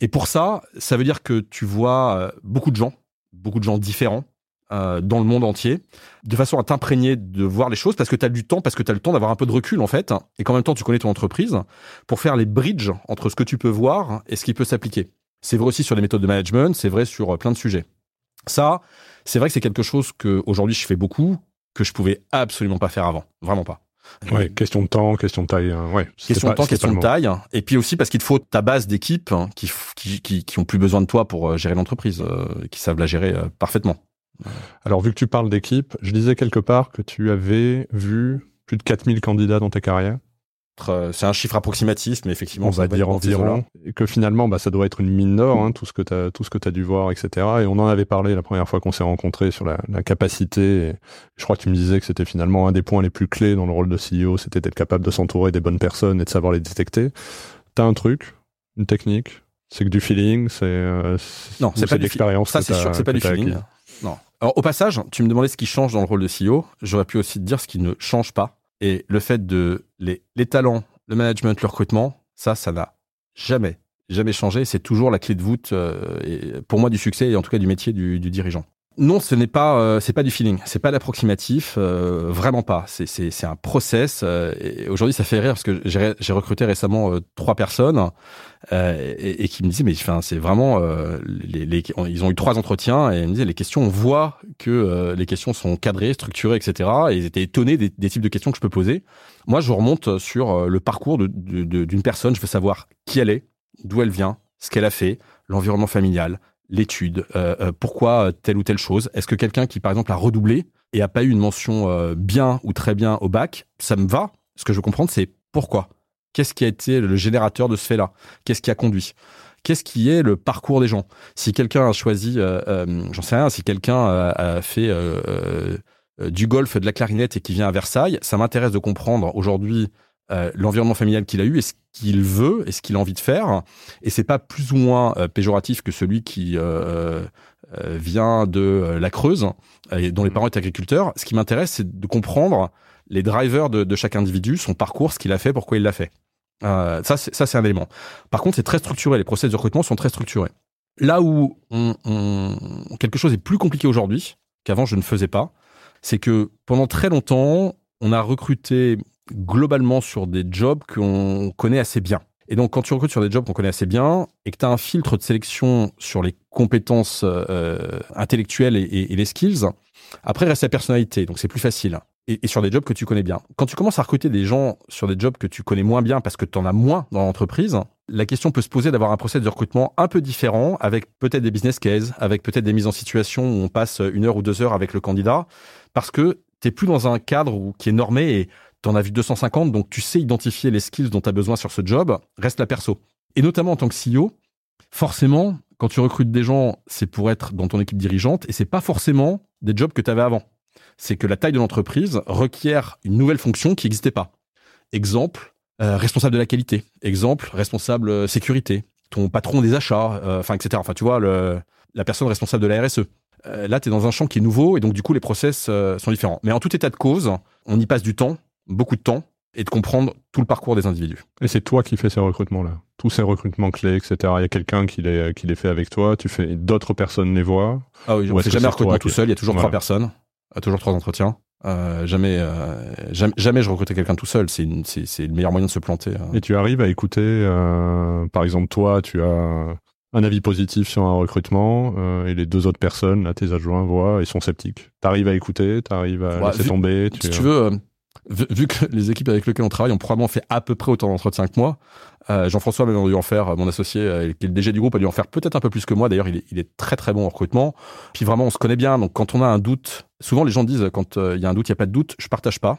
et pour ça, ça veut dire que tu vois euh, beaucoup de gens, beaucoup de gens différents euh, dans le monde entier, de façon à t'imprégner de voir les choses, parce que tu as du temps, parce que tu as le temps d'avoir un peu de recul en fait, et qu'en même temps tu connais ton entreprise, pour faire les bridges entre ce que tu peux voir et ce qui peut s'appliquer. C'est vrai aussi sur les méthodes de management, c'est vrai sur euh, plein de sujets. Ça, c'est vrai que c'est quelque chose que aujourd'hui je fais beaucoup, que je pouvais absolument pas faire avant, vraiment pas. Ouais, question de temps, question de taille. Hein, ouais, question de temps, question de taille. Et puis aussi parce qu'il te faut ta base d'équipe hein, qui, qui, qui, qui, ont plus besoin de toi pour euh, gérer l'entreprise, euh, qui savent la gérer euh, parfaitement. Alors, vu que tu parles d'équipe, je disais quelque part que tu avais vu plus de 4000 candidats dans ta carrière. Euh, c'est un chiffre approximatif, mais effectivement, on va dire environ, et que finalement, bah, ça doit être une mine d'or, hein, tout ce que tu as, tout ce que as dû voir, etc. Et on en avait parlé la première fois qu'on s'est rencontrés sur la, la capacité. Et je crois que tu me disais que c'était finalement un des points les plus clés dans le rôle de CEO, c'était d'être capable de s'entourer des bonnes personnes et de savoir les détecter. T'as un truc, une technique, c'est que du feeling, c'est euh, non, c'est pas de l'expérience. Ça, c'est sûr que c'est pas du feeling. Non. Alors, au passage, tu me demandais ce qui change dans le rôle de CEO. J'aurais pu aussi te dire ce qui ne change pas et le fait de les, les talents, le management, le recrutement, ça, ça n'a jamais, jamais changé. C'est toujours la clé de voûte, euh, et pour moi, du succès et en tout cas du métier du, du dirigeant. Non, ce n'est pas, euh, c'est pas du feeling, c'est pas l'approximatif, euh, vraiment pas. C'est, un process. Euh, et aujourd'hui, ça fait rire parce que j'ai, recruté récemment trois personnes et, qui me disaient, mais enfin, c'est vraiment, ils ont eu trois entretiens et ils me disaient, les questions, on voit que les questions sont cadrées, structurées, etc. Et ils étaient étonnés des, des, types de questions que je peux poser. Moi, je remonte sur le parcours d'une personne. Je veux savoir qui elle est, d'où elle vient, ce qu'elle a fait, l'environnement familial, l'étude, euh, euh, pourquoi telle ou telle chose. Est-ce que quelqu'un qui, par exemple, a redoublé et a pas eu une mention euh, bien ou très bien au bac, ça me va. Ce que je veux comprendre, c'est pourquoi. Qu'est-ce qui a été le générateur de ce fait-là? Qu'est-ce qui a conduit? Qu'est-ce qui est le parcours des gens? Si quelqu'un a choisi, j'en sais rien, si quelqu'un a, fait du golf, de la clarinette et qui vient à Versailles, ça m'intéresse de comprendre aujourd'hui euh, l'environnement familial qu'il a eu et ce qu'il veut et ce qu'il a envie de faire. Et c'est pas plus ou moins euh, péjoratif que celui qui euh, vient de la Creuse et dont les mmh. parents étaient agriculteurs. Ce qui m'intéresse, c'est de comprendre les drivers de, de, chaque individu, son parcours, ce qu'il a fait, pourquoi il l'a fait. ça, c'est, ça, c'est un élément. Par contre, c'est très structuré. Les process de recrutement sont très structurés. Là où on, on, quelque chose est plus compliqué aujourd'hui qu'avant je ne faisais pas, c'est que pendant très longtemps, on a recruté globalement sur des jobs qu'on connaît assez bien. Et donc, quand tu recrutes sur des jobs qu'on connaît assez bien et que tu as un filtre de sélection sur les compétences euh, intellectuelles et, les skills, après reste la personnalité. Donc, c'est plus facile. Et, sur des jobs que tu connais bien. Quand tu commences à recruter des gens sur des jobs que tu connais moins bien parce que tu en as moins dans l'entreprise, la question peut se poser d'avoir un procès de recrutement un peu différent, avec peut-être des business cases, avec peut-être des mises en situation où on passe une heure ou deux heures avec le candidat, parce que tu n'es plus dans un cadre qui est normé et tu en as vu 250, donc tu sais identifier les skills dont tu as besoin sur ce job, reste la perso. Et notamment en tant que CEO, forcément, quand tu recrutes des gens, c'est pour être dans ton équipe dirigeante et c'est pas forcément des jobs que tu avais avant. c'est que la taille de l'entreprise requiert une nouvelle fonction qui n'existait pas. Exemple, euh, responsable de la qualité. Exemple, responsable euh, sécurité. Ton patron des achats, euh, enfin, etc. Enfin, tu vois, la personne responsable de la RSE. là, tu es dans un champ qui est nouveau et donc, du coup, les process sont différents. Mais en tout état de cause, on y passe du temps, beaucoup de temps, et de comprendre tout le parcours des individus. Et c'est toi qui fais ces recrutements-là Tous ces recrutements clés, etc. Il y a quelqu'un qui les, qui les fait avec toi, tu fais d'autres personnes les voient Ah oui, c'est jamais un recrutement tout seul, il y a toujours trois personnes, toujours trois entretiens. Euh, jamais, euh, jamais, jamais, je recrutais quelqu'un tout seul. C'est le meilleur moyen de se planter. Hein. Et tu arrives à écouter, euh, par exemple, toi, tu as un avis positif sur un recrutement euh, et les deux autres personnes, là, tes adjoints, voient et sont sceptiques. T'arrives à écouter, t'arrives à laisser tomber. Tu, si tu veux, vu, que les équipes avec lesquelles on travaille ont probablement fait à peu près autant d'entretiens que moi, euh, Jean-François a dû en faire, mon associé, euh, qui est le DG du groupe, a dû en faire peut-être un peu plus que moi. D'ailleurs, il est, très très bon en recrutement. Puis vraiment, on se connaît bien. Donc quand on a un doute, souvent les gens disent quand euh, il y a un doute, il n'y a pas de doute. Je partage pas.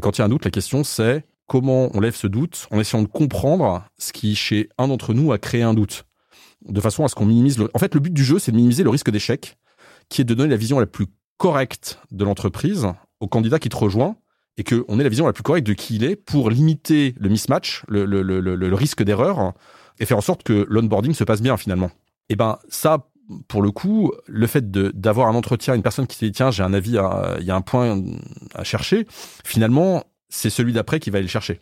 quand il y a un doute, la question c'est comment on lève ce doute en essayant de comprendre ce qui, chez un d'entre nous, a créé un doute. De façon à ce qu'on minimise. En fait, le but du jeu, c'est de minimiser le risque d'échec, qui est de donner la vision la plus correcte de l'entreprise au candidat qui te rejoint et qu'on ait la vision la plus correcte de qui il est pour limiter le mismatch, le, risque d'erreur, et faire en sorte que l'onboarding se passe bien finalement. Et eh ben ça, pour le coup, le fait d'avoir un entretien, une personne qui te dit tiens j'ai un avis, il y a un point à chercher, finalement c'est celui d'après qui va aller le chercher.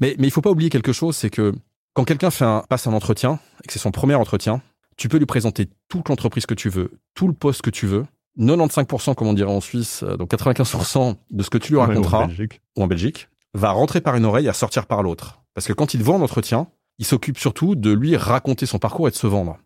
Mais mais il faut pas oublier quelque chose, c'est que quand quelqu'un un, passe un entretien et que c'est son premier entretien, tu peux lui présenter toute l'entreprise que tu veux, tout le poste que tu veux, 95%, comme on dirait en Suisse, euh, donc 95% de ce que tu lui raconteras, ou en Belgique, va rentrer par une oreille et sortir par l'autre. Parce que quand il vend en entretien, il s'occupe surtout de lui raconter son parcours et de se vendre.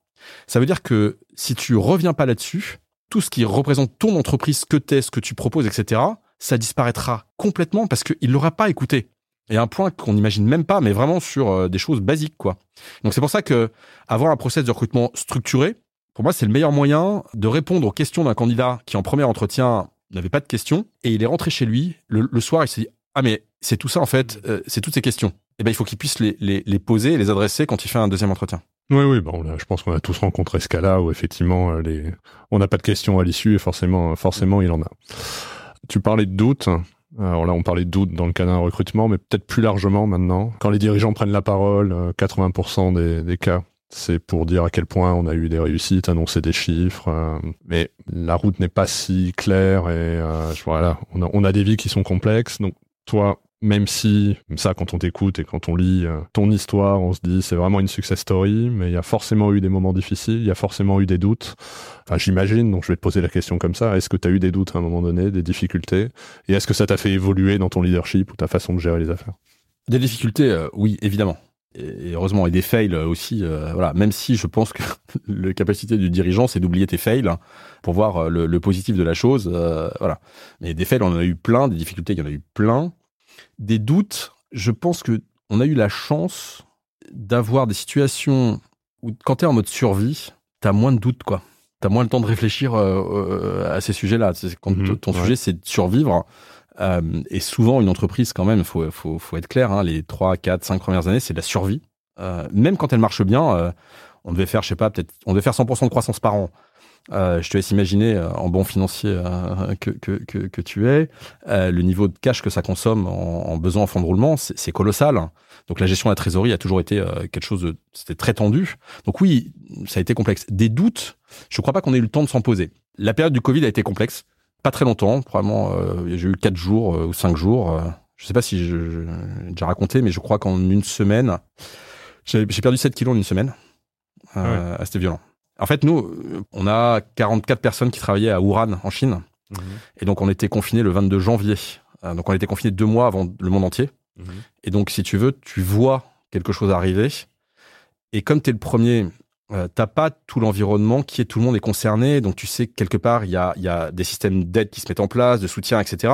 Ça veut dire que si tu reviens pas là-dessus, tout ce qui représente ton entreprise, ce que t'es, ce que tu proposes, etc., ça disparaîtra complètement parce qu'il l'aura pas écouté. Et un point qu'on n'imagine même pas, mais vraiment sur euh, des choses basiques, quoi. Donc c'est pour ça que avoir un process de recrutement structuré, pour moi, c'est le meilleur moyen de répondre aux questions d'un candidat qui, en premier entretien, n'avait pas de questions et il est rentré chez lui le, soir. Il s'est dit ah mais c'est tout ça en fait, euh, c'est toutes ces questions. Et eh ben il faut qu'il puisse les, les, poser et les adresser quand il fait un deuxième entretien. Oui, oui, bon, je pense qu'on a tous rencontré ce cas-là où effectivement, euh, les... on n'a pas de questions à l'issue et forcément, forcément, il en a. Tu parlais de doute. Alors là, on parlait de doute dans le cas d'un recrutement, mais peut-être plus largement maintenant. Quand les dirigeants prennent la parole, 80% euh, des, des cas, c'est pour dire à quel point on a eu des réussites, annoncer des chiffres. Euh, mais la route n'est pas si claire et euh, voilà, on a, des vies qui sont complexes. Donc toi, même si ça, quand on t'écoute et quand on lit euh, ton histoire, on se dit c'est vraiment une success story, mais il y a forcément eu des moments difficiles, il y a forcément eu des doutes. Enfin, j'imagine. Donc je vais te poser la question comme ça. Est-ce que tu as eu des doutes à un moment donné, des difficultés, et est-ce que ça t'a fait évoluer dans ton leadership ou ta façon de gérer les affaires? Des difficultés, oui, évidemment et heureusement, et des fails aussi. Euh, voilà, même si je pense que la capacité du dirigeant, c'est d'oublier tes fails pour voir euh, le, positif de la chose. Euh, voilà. Mais des fails, on en a eu plein, des difficultés, il y en a eu plein. Des doutes, je pense que on a eu la chance d'avoir des situations où, quand tu es en mode survie, tu as moins de doutes, quoi. Tu as moins le temps de réfléchir à ces sujets-là. Quand mhm, ton sujet, c'est de survivre euh, et souvent, une entreprise, quand même, faut, faut, faut être clair, hein, les 3, 4, 5 premières années, c'est de la survie. Euh, même quand elle marche bien, euh, on devait faire, je sais pas, peut-être, on devait faire 100% de croissance par an. Euh, je te laisse imaginer, euh, en bon financier euh, que, que, que, tu es, le niveau de cash que ça consomme en, en besoin en fonds de roulement, c'est colossal. Donc la gestion de la trésorerie a toujours été quelque chose de... C'était très tendu. Donc oui, ça a été complexe. Des doutes, je ne crois pas qu'on ait eu le temps de s'en poser. La période du Covid a été complexe pas très longtemps, probablement. Euh, j'ai eu quatre jours euh, ou cinq jours. Euh, je sais pas si j'ai déjà raconté, mais je crois qu'en une semaine, j'ai perdu 7 kilos en une semaine. Euh, ah C'était violent. En fait, nous, on a 44 personnes qui travaillaient à Wuhan, en Chine. Mhm. Et donc, on était confinés le 22 janvier. donc, on était confinés deux mois avant le monde entier. Mhm. Et donc, si tu veux, tu vois quelque chose arriver. Et comme tu es le premier euh, t'as pas tout l'environnement qui est tout le monde est concerné, donc tu sais que quelque part il y a, y a des systèmes d'aide qui se mettent en place, de soutien, etc.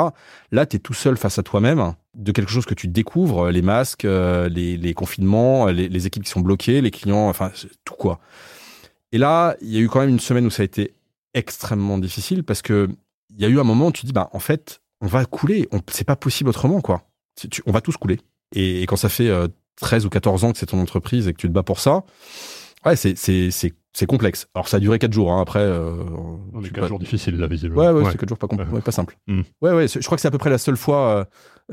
Là, tu es tout seul face à toi-même de quelque chose que tu découvres, les masques, euh, les, les confinements, les, les, équipes qui sont bloquées, les clients, enfin tout quoi. Et là, il y a eu quand même une semaine où ça a été extrêmement difficile parce que il y a eu un moment où tu dis bah en fait on va couler, c'est pas possible autrement quoi. On va tous couler. Et, quand ça fait 13 euh, ou 14 ans que c'est ton entreprise et que tu te bats pour ça, ouais, c'est, c'est, c'est c'est complexe. Alors ça a duré quatre jours. Hein. Après, euh, On je est sais quatre pas- jours difficiles là, visiblement. Ouais, ouais, c'est quatre jours pas, compl- Ouais. ouais, pas simple. Mm. Ouais, ouais, je crois que c'est à peu près la seule fois. euh,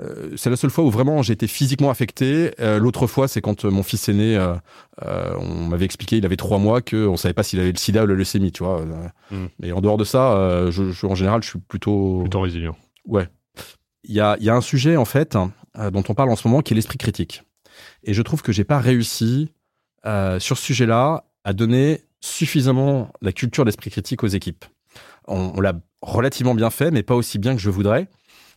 euh, c'est la seule fois où vraiment j'ai été physiquement affecté. Euh, L'autre fois, c'est quand euh, mon fils aîné, euh, euh, on m'avait expliqué, il avait trois mois, que on savait pas s'il avait le SIDA ou la leucémie, tu vois. Mm. Mais en dehors de ça, euh, je, je- en général, je suis plutôt. Plutôt résilient. Il y a, il y a un sujet en fait dont on parle en ce moment qui est l'esprit critique. Et je trouve que j'ai pas réussi euh, sur ce sujet-là à donner suffisamment la culture d'esprit critique aux équipes. On, l'a relativement bien fait, mais pas aussi bien que je voudrais.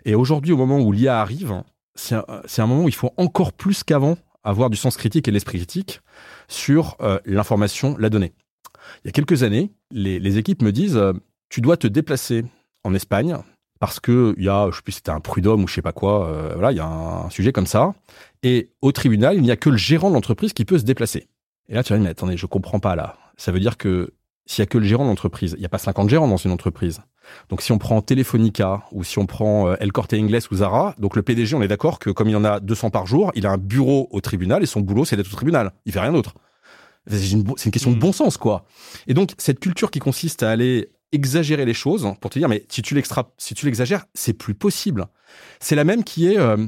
Et aujourd'hui, au moment où l'IA arrive, c'est un, moment où il faut encore plus qu'avant avoir du sens critique et l'esprit critique sur euh, l'information, la donnée. Il y a quelques années, les, équipes me disent euh, tu dois te déplacer en Espagne parce que il y a, je sais plus, c'était un prud'homme ou je sais pas quoi, voilà, il y a un, sujet comme ça. Et au tribunal, il n'y a que le gérant de l'entreprise qui peut se déplacer. Et là, tu vas me dire, mais attendez, je comprends pas là. Ça veut dire que s'il y a que le gérant de l'entreprise, il n'y a pas 50 gérants dans une entreprise. Donc si on prend Telefonica ou si on prend euh, El Corte Inglés ou Zara, donc le PDG, on est d'accord que comme il en a 200 par jour, il a un bureau au tribunal et son boulot, c'est d'être au tribunal. Il fait rien d'autre. C'est une, question de Mm. bon sens, quoi. Et donc, cette culture qui consiste à aller exagérer les choses pour te dire, mais si tu l'extra, si l'exagères, c'est plus possible. C'est la même qui est, euh,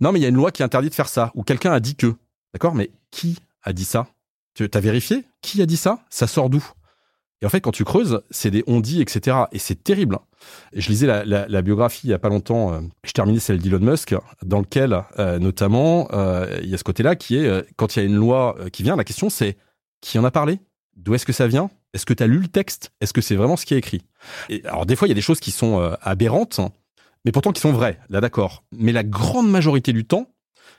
non, mais il y a une loi qui interdit de faire ça, ou quelqu'un a dit que. D'accord, mais qui a dit ça? Tu as vérifié Qui a dit ça? Ça sort d'où? Et en fait, quand tu creuses, c'est des on-dit, etc. Et c'est terrible. Et je lisais la, biographie il y a pas longtemps, euh, je terminais celle d'Elon Musk, dans lequel, euh, notamment, euh, il y a ce côté-là qui est, euh, quand il y a une loi qui vient, la question c'est qui en a parlé? D'où est-ce que ça vient? Est-ce que tu as lu le texte? Est-ce que c'est vraiment ce qui est écrit? Alors, des fois, il y a des choses qui sont aberrantes, mais pourtant qui sont vraies, là d'accord. Mais la grande majorité du temps,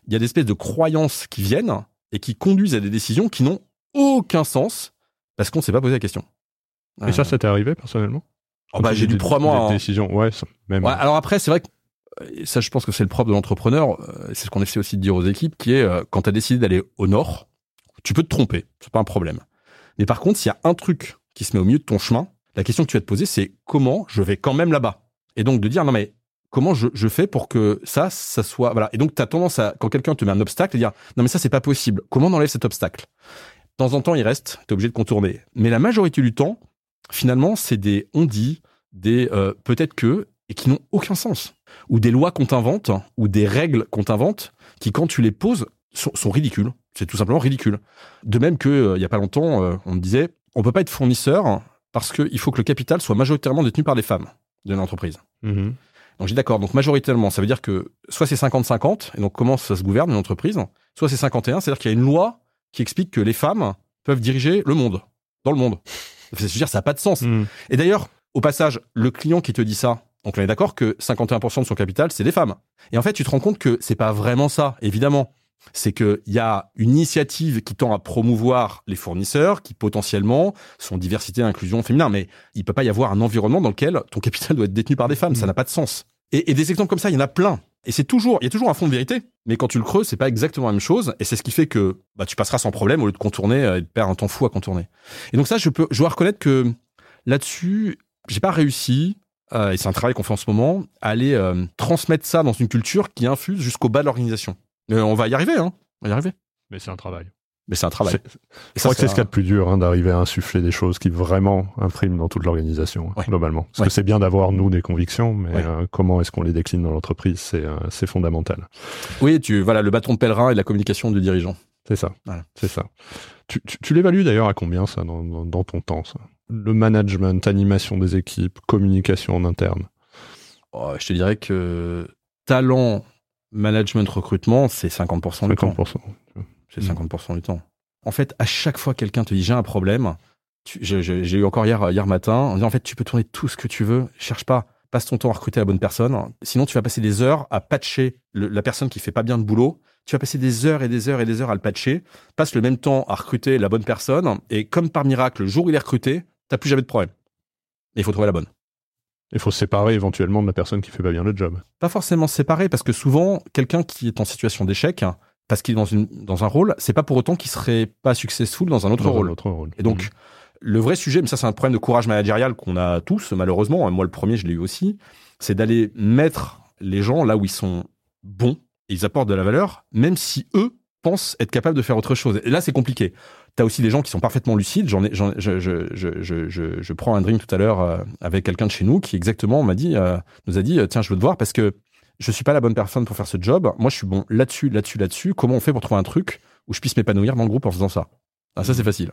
il y a des espèces de croyances qui viennent et qui conduisent à des décisions qui n'ont aucun sens parce qu'on ne s'est pas posé la question. Et ça, ça t'est arrivé personnellement? Oh bah, j'ai dû probablement. Des décisions, ouais, ça- même. Ouais, alors après, c'est vrai que euh, ça, je pense que c'est le propre de l'entrepreneur. euh, C'est ce qu'on essaie aussi de dire aux équipes, qui est euh, quand tu as décidé d'aller au nord, tu peux te tromper, c'est pas un problème. Mais par contre, s'il y a un truc qui se met au milieu de ton chemin, la question que tu vas te poser, c'est comment je vais quand même là-bas? Et donc de dire non mais comment je, fais pour que ça, ça soit voilà. Et donc tu as tendance à quand quelqu'un te met un obstacle, à dire non mais ça c'est pas possible. Comment on enlève cet obstacle? De temps en temps, il reste, tu es obligé de contourner. Mais la majorité du temps, finalement, c'est des on dit, des euh, peut-être que et qui n'ont aucun sens ou des lois qu'on t'invente, ou des règles qu'on t'invente, qui quand tu les poses sont, ridicules. C'est tout simplement ridicule. De même que euh, il y a pas longtemps, euh, on me disait, on peut pas être fournisseur parce qu'il faut que le capital soit majoritairement détenu par des femmes de l'entreprise. Mhm. Donc j'ai d'accord. Donc majoritairement, ça veut dire que soit c'est 50-50, et donc comment ça se gouverne une entreprise, soit c'est 51, c'est-à-dire qu'il y a une loi qui explique que les femmes peuvent diriger le monde, dans le monde. Je veux dire, ça n'a pas de sens. Mhm. Et d'ailleurs, au passage, le client qui te dit ça, donc on est d'accord que 51% de son capital, c'est des femmes. Et en fait, tu te rends compte que c'est pas vraiment ça, évidemment. C'est qu'il y a une initiative qui tend à promouvoir les fournisseurs qui potentiellement sont diversité, inclusion, féminin. Mais il peut pas y avoir un environnement dans lequel ton capital doit être détenu par des femmes. Ça Mhm. n'a pas de sens. Et, des exemples comme ça, il y en a plein. Et c'est toujours, il y a toujours un fond de vérité. Mais quand tu le creuses, c'est pas exactement la même chose. Et c'est ce qui fait que bah, tu passeras sans problème au lieu de contourner euh, et de perdre un temps fou à contourner. Et donc ça, je peux, je dois reconnaître que là-dessus, j'ai pas réussi. euh, et c'est un travail qu'on fait en ce moment, à aller euh, transmettre ça dans une culture qui infuse jusqu'au bas de l'organisation. Mais on va y arriver, hein. On va y arriver. Mais c'est un travail. Mais c'est un travail. Je crois que c'est ce qu'il y a de plus dur, hein, d'arriver à insuffler des choses qui vraiment impriment dans toute l'organisation, Ouais. globalement. Parce Ouais. que c'est bien d'avoir, nous, des convictions, mais Ouais. euh, comment est-ce qu'on les décline dans l'entreprise, c'est euh, c'est fondamental. Oui, tu, voilà, le bâton de pèlerin et la communication du dirigeant. C'est ça. Voilà. C'est ça. Tu, tu, tu l'évalues d'ailleurs à combien, ça, dans, dans, dans ton temps, ça? Le management, animation des équipes, communication en interne? Oh, je te dirais que talent, management, recrutement, c'est 50% du temps. 50%. C'est Mm. 50% du temps. En fait, à chaque fois quelqu'un te dit j'ai un problème, j'ai eu encore hier, hier matin, en disant en fait tu peux tourner tout ce que tu veux, cherche pas, passe ton temps à recruter la bonne personne, sinon tu vas passer des heures à patcher le- la personne qui fait pas bien le boulot, tu vas passer des heures et des heures et des heures à le patcher, passe le même temps à recruter la bonne personne, et comme par miracle, le jour où il est recruté, t'as plus jamais de problème. Il faut trouver la bonne. Il faut se séparer éventuellement de la personne qui fait pas bien le job. Pas forcément séparé, parce que souvent, quelqu'un qui est en situation d'échec, parce qu'il est dans, une, dans un rôle, c'est pas pour autant qu'il serait pas successful dans un autre Dans un rôle. autre rôle. Et donc, Mhm. le vrai sujet, mais ça c'est un problème de courage managérial qu'on a tous, malheureusement, hein, moi le premier je l'ai eu aussi, c'est d'aller mettre les gens là où ils sont bons, et ils apportent de la valeur, même si eux pense être capable de faire autre chose. Et là, c'est compliqué. T'as aussi des gens qui sont parfaitement lucides. J'en ai, je, je, je, je, je, je prends un drink tout à l'heure euh, avec quelqu'un de chez nous qui exactement m'a dit, euh, nous a dit, euh, tiens, je veux te voir parce que je suis pas la bonne personne pour faire ce job. Moi, je suis bon là-dessus, là-dessus, là-dessus. Comment on fait pour trouver un truc où je puisse m'épanouir dans le groupe en faisant ça? Ah, Ça, c'est facile.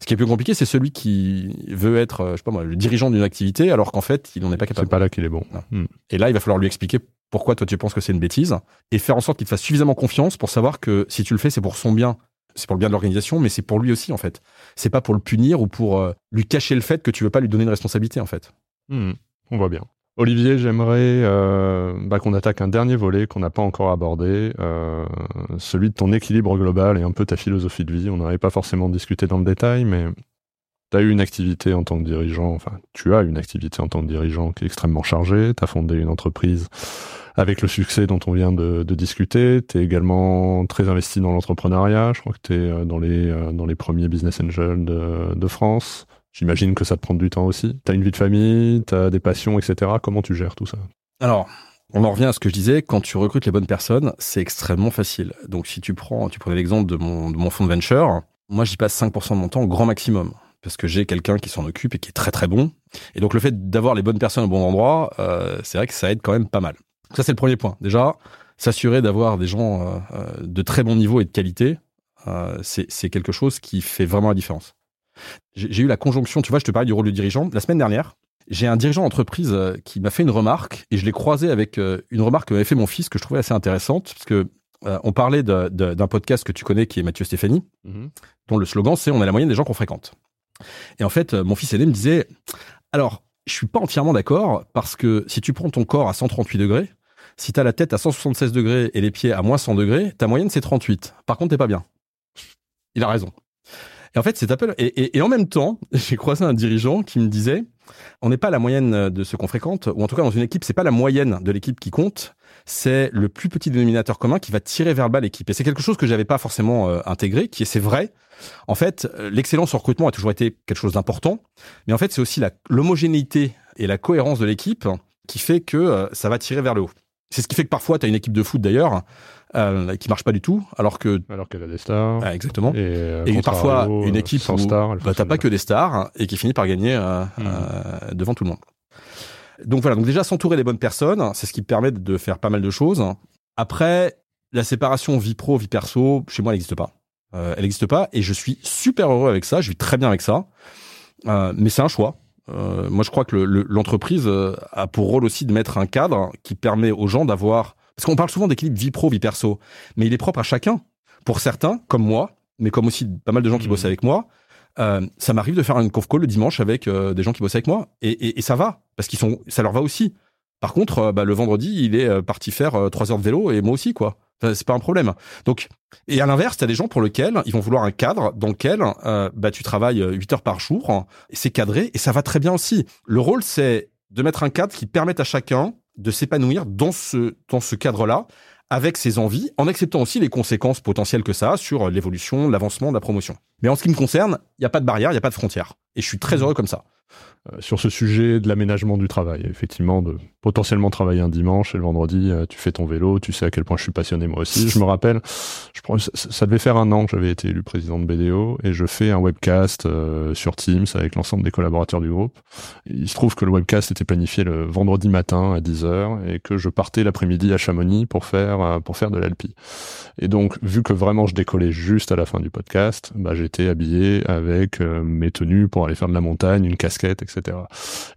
Ce qui est plus compliqué, c'est celui qui veut être, je sais pas moi, le dirigeant d'une activité, alors qu'en fait, il n'en est pas capable. C'est pas là qu'il est bon. Hmm. Et là, il va falloir lui expliquer pourquoi toi tu penses que c'est une bêtise et faire en sorte qu'il te fasse suffisamment confiance pour savoir que si tu le fais, c'est pour son bien. C'est pour le bien de l'organisation, mais c'est pour lui aussi en fait. C'est pas pour le punir ou pour euh, lui cacher le fait que tu veux pas lui donner une responsabilité en fait. Hmm. on voit bien. Olivier, j'aimerais euh, bah, qu'on attaque un dernier volet qu'on n'a pas encore abordé, euh, celui de ton équilibre global et un peu ta philosophie de vie. On n'avait pas forcément discuté dans le détail, mais tu as eu une activité en tant que dirigeant, enfin tu as une activité en tant que dirigeant qui est extrêmement chargée, tu as fondé une entreprise avec le succès dont on vient de, discuter, tu es également très investi dans l'entrepreneuriat, je crois que tu es euh, dans les, premiers business angels de France. J'imagine que ça te prend du temps aussi. Tu as une vie de famille, tu as des passions, etc. Comment tu gères tout ça? Alors, on en revient à ce que je disais, quand tu recrutes les bonnes personnes, c'est extrêmement facile. Donc si tu prends, tu prenais l'exemple de mon, de mon fonds de venture, moi j'y passe 5% de mon temps au grand maximum parce que j'ai quelqu'un qui s'en occupe et qui est très très bon. Et donc le fait d'avoir les bonnes personnes au bon endroit, euh, c'est vrai que ça aide quand même pas mal. Ça c'est le premier point. Déjà, s'assurer d'avoir des gens euh, euh, de très bon niveau et de qualité, c'est quelque chose qui fait vraiment la différence. J'ai eu la conjonction, tu vois, je te parlais du rôle du dirigeant. La semaine dernière, j'ai un dirigeant d'entreprise qui m'a fait une remarque et je l'ai croisé avec une remarque que m'avait fait mon fils que je trouvais assez intéressante parce que on parlait d'un podcast que tu connais qui est Mathieu Stéphanie, mm-hmm. dont le slogan c'est on a la moyenne des gens qu'on fréquente. Et en fait, mon fils aîné me disait, alors, je suis pas entièrement d'accord parce que si tu prends ton corps à 138 degrés, si tu as la tête à 176 degrés et les pieds à moins 100 degrés, ta moyenne c'est 38. Par contre, t'es pas bien. Il a raison. Et en fait, c'est Apple. Et, et, en même temps, j'ai croisé un dirigeant qui me disait, on n'est pas la moyenne de ce qu'on fréquente, ou en tout cas dans une équipe, c'est pas la moyenne de l'équipe qui compte, c'est le plus petit dénominateur commun qui va tirer vers le bas l'équipe. Et c'est quelque chose que j'avais pas forcément euh, intégré, qui est c'est vrai. En fait, l'excellence au recrutement a toujours été quelque chose d'important, mais en fait, c'est aussi l'homogénéité et la cohérence de l'équipe qui fait que euh, ça va tirer vers le haut. C'est ce qui fait que parfois, tu as une équipe de foot d'ailleurs euh, qui marche pas du tout, alors que alors qu'elle a des stars. Ah, exactement. Et, euh, parfois une équipe sans stars, bah, t'as pas que des stars et qui finit par gagner euh, hmm. euh, devant tout le monde. Donc voilà. Donc déjà s'entourer des bonnes personnes, c'est ce qui permet de faire pas mal de choses. Après, la séparation vie pro vie perso, chez moi, elle n'existe pas. Euh, elle n'existe pas et je suis super heureux avec ça. Je vis très bien avec ça. mais c'est un choix. Moi, je crois que l'entreprise a pour rôle aussi de mettre un cadre qui permet aux gens d'avoir parce qu'on parle souvent d'équilibre vie pro, vie perso, mais il est propre à chacun. Pour certains, comme moi, mais comme aussi pas mal de gens qui mmh. bossent avec moi, euh, ça m'arrive de faire une conf call le dimanche avec euh, des gens qui bossent avec moi, et, ça va, parce qu'ils sont, ça leur va aussi. Par contre, euh, bah, le vendredi, il est parti faire trois heures de vélo, et moi aussi, quoi. C'est pas un problème. Donc, et à l'inverse, t'as des gens pour lesquels ils vont vouloir un cadre dans lequel bah, tu travailles 8 heures par jour, et c'est cadré, et ça va très bien aussi. Le rôle, c'est de mettre un cadre qui permette à chacun de s'épanouir dans ce, dans ce cadre-là, avec ses envies, en acceptant aussi les conséquences potentielles que ça a sur l'évolution, l'avancement, la promotion. Mais en ce qui me concerne, il n'y a pas de barrière, il n'y a pas de frontière. Et je suis très mmh. heureux comme ça. Euh, sur ce sujet de l'aménagement du travail, effectivement, de potentiellement travailler un dimanche et le vendredi, euh, tu fais ton vélo, tu sais à quel point je suis passionné moi aussi. Je me rappelle, ça, devait faire un an que j'avais été élu président de BDO et je fais un webcast euh, sur Teams avec l'ensemble des collaborateurs du groupe. il se trouve que le webcast était planifié le vendredi matin à 10h et que je partais l'après-midi à Chamonix pour faire pour faire de l'Alpi. Et donc, vu que vraiment je décollais juste à la fin du podcast, bah, j'étais habillé avec mes tenues pour aller faire de la montagne, une casquette, etc.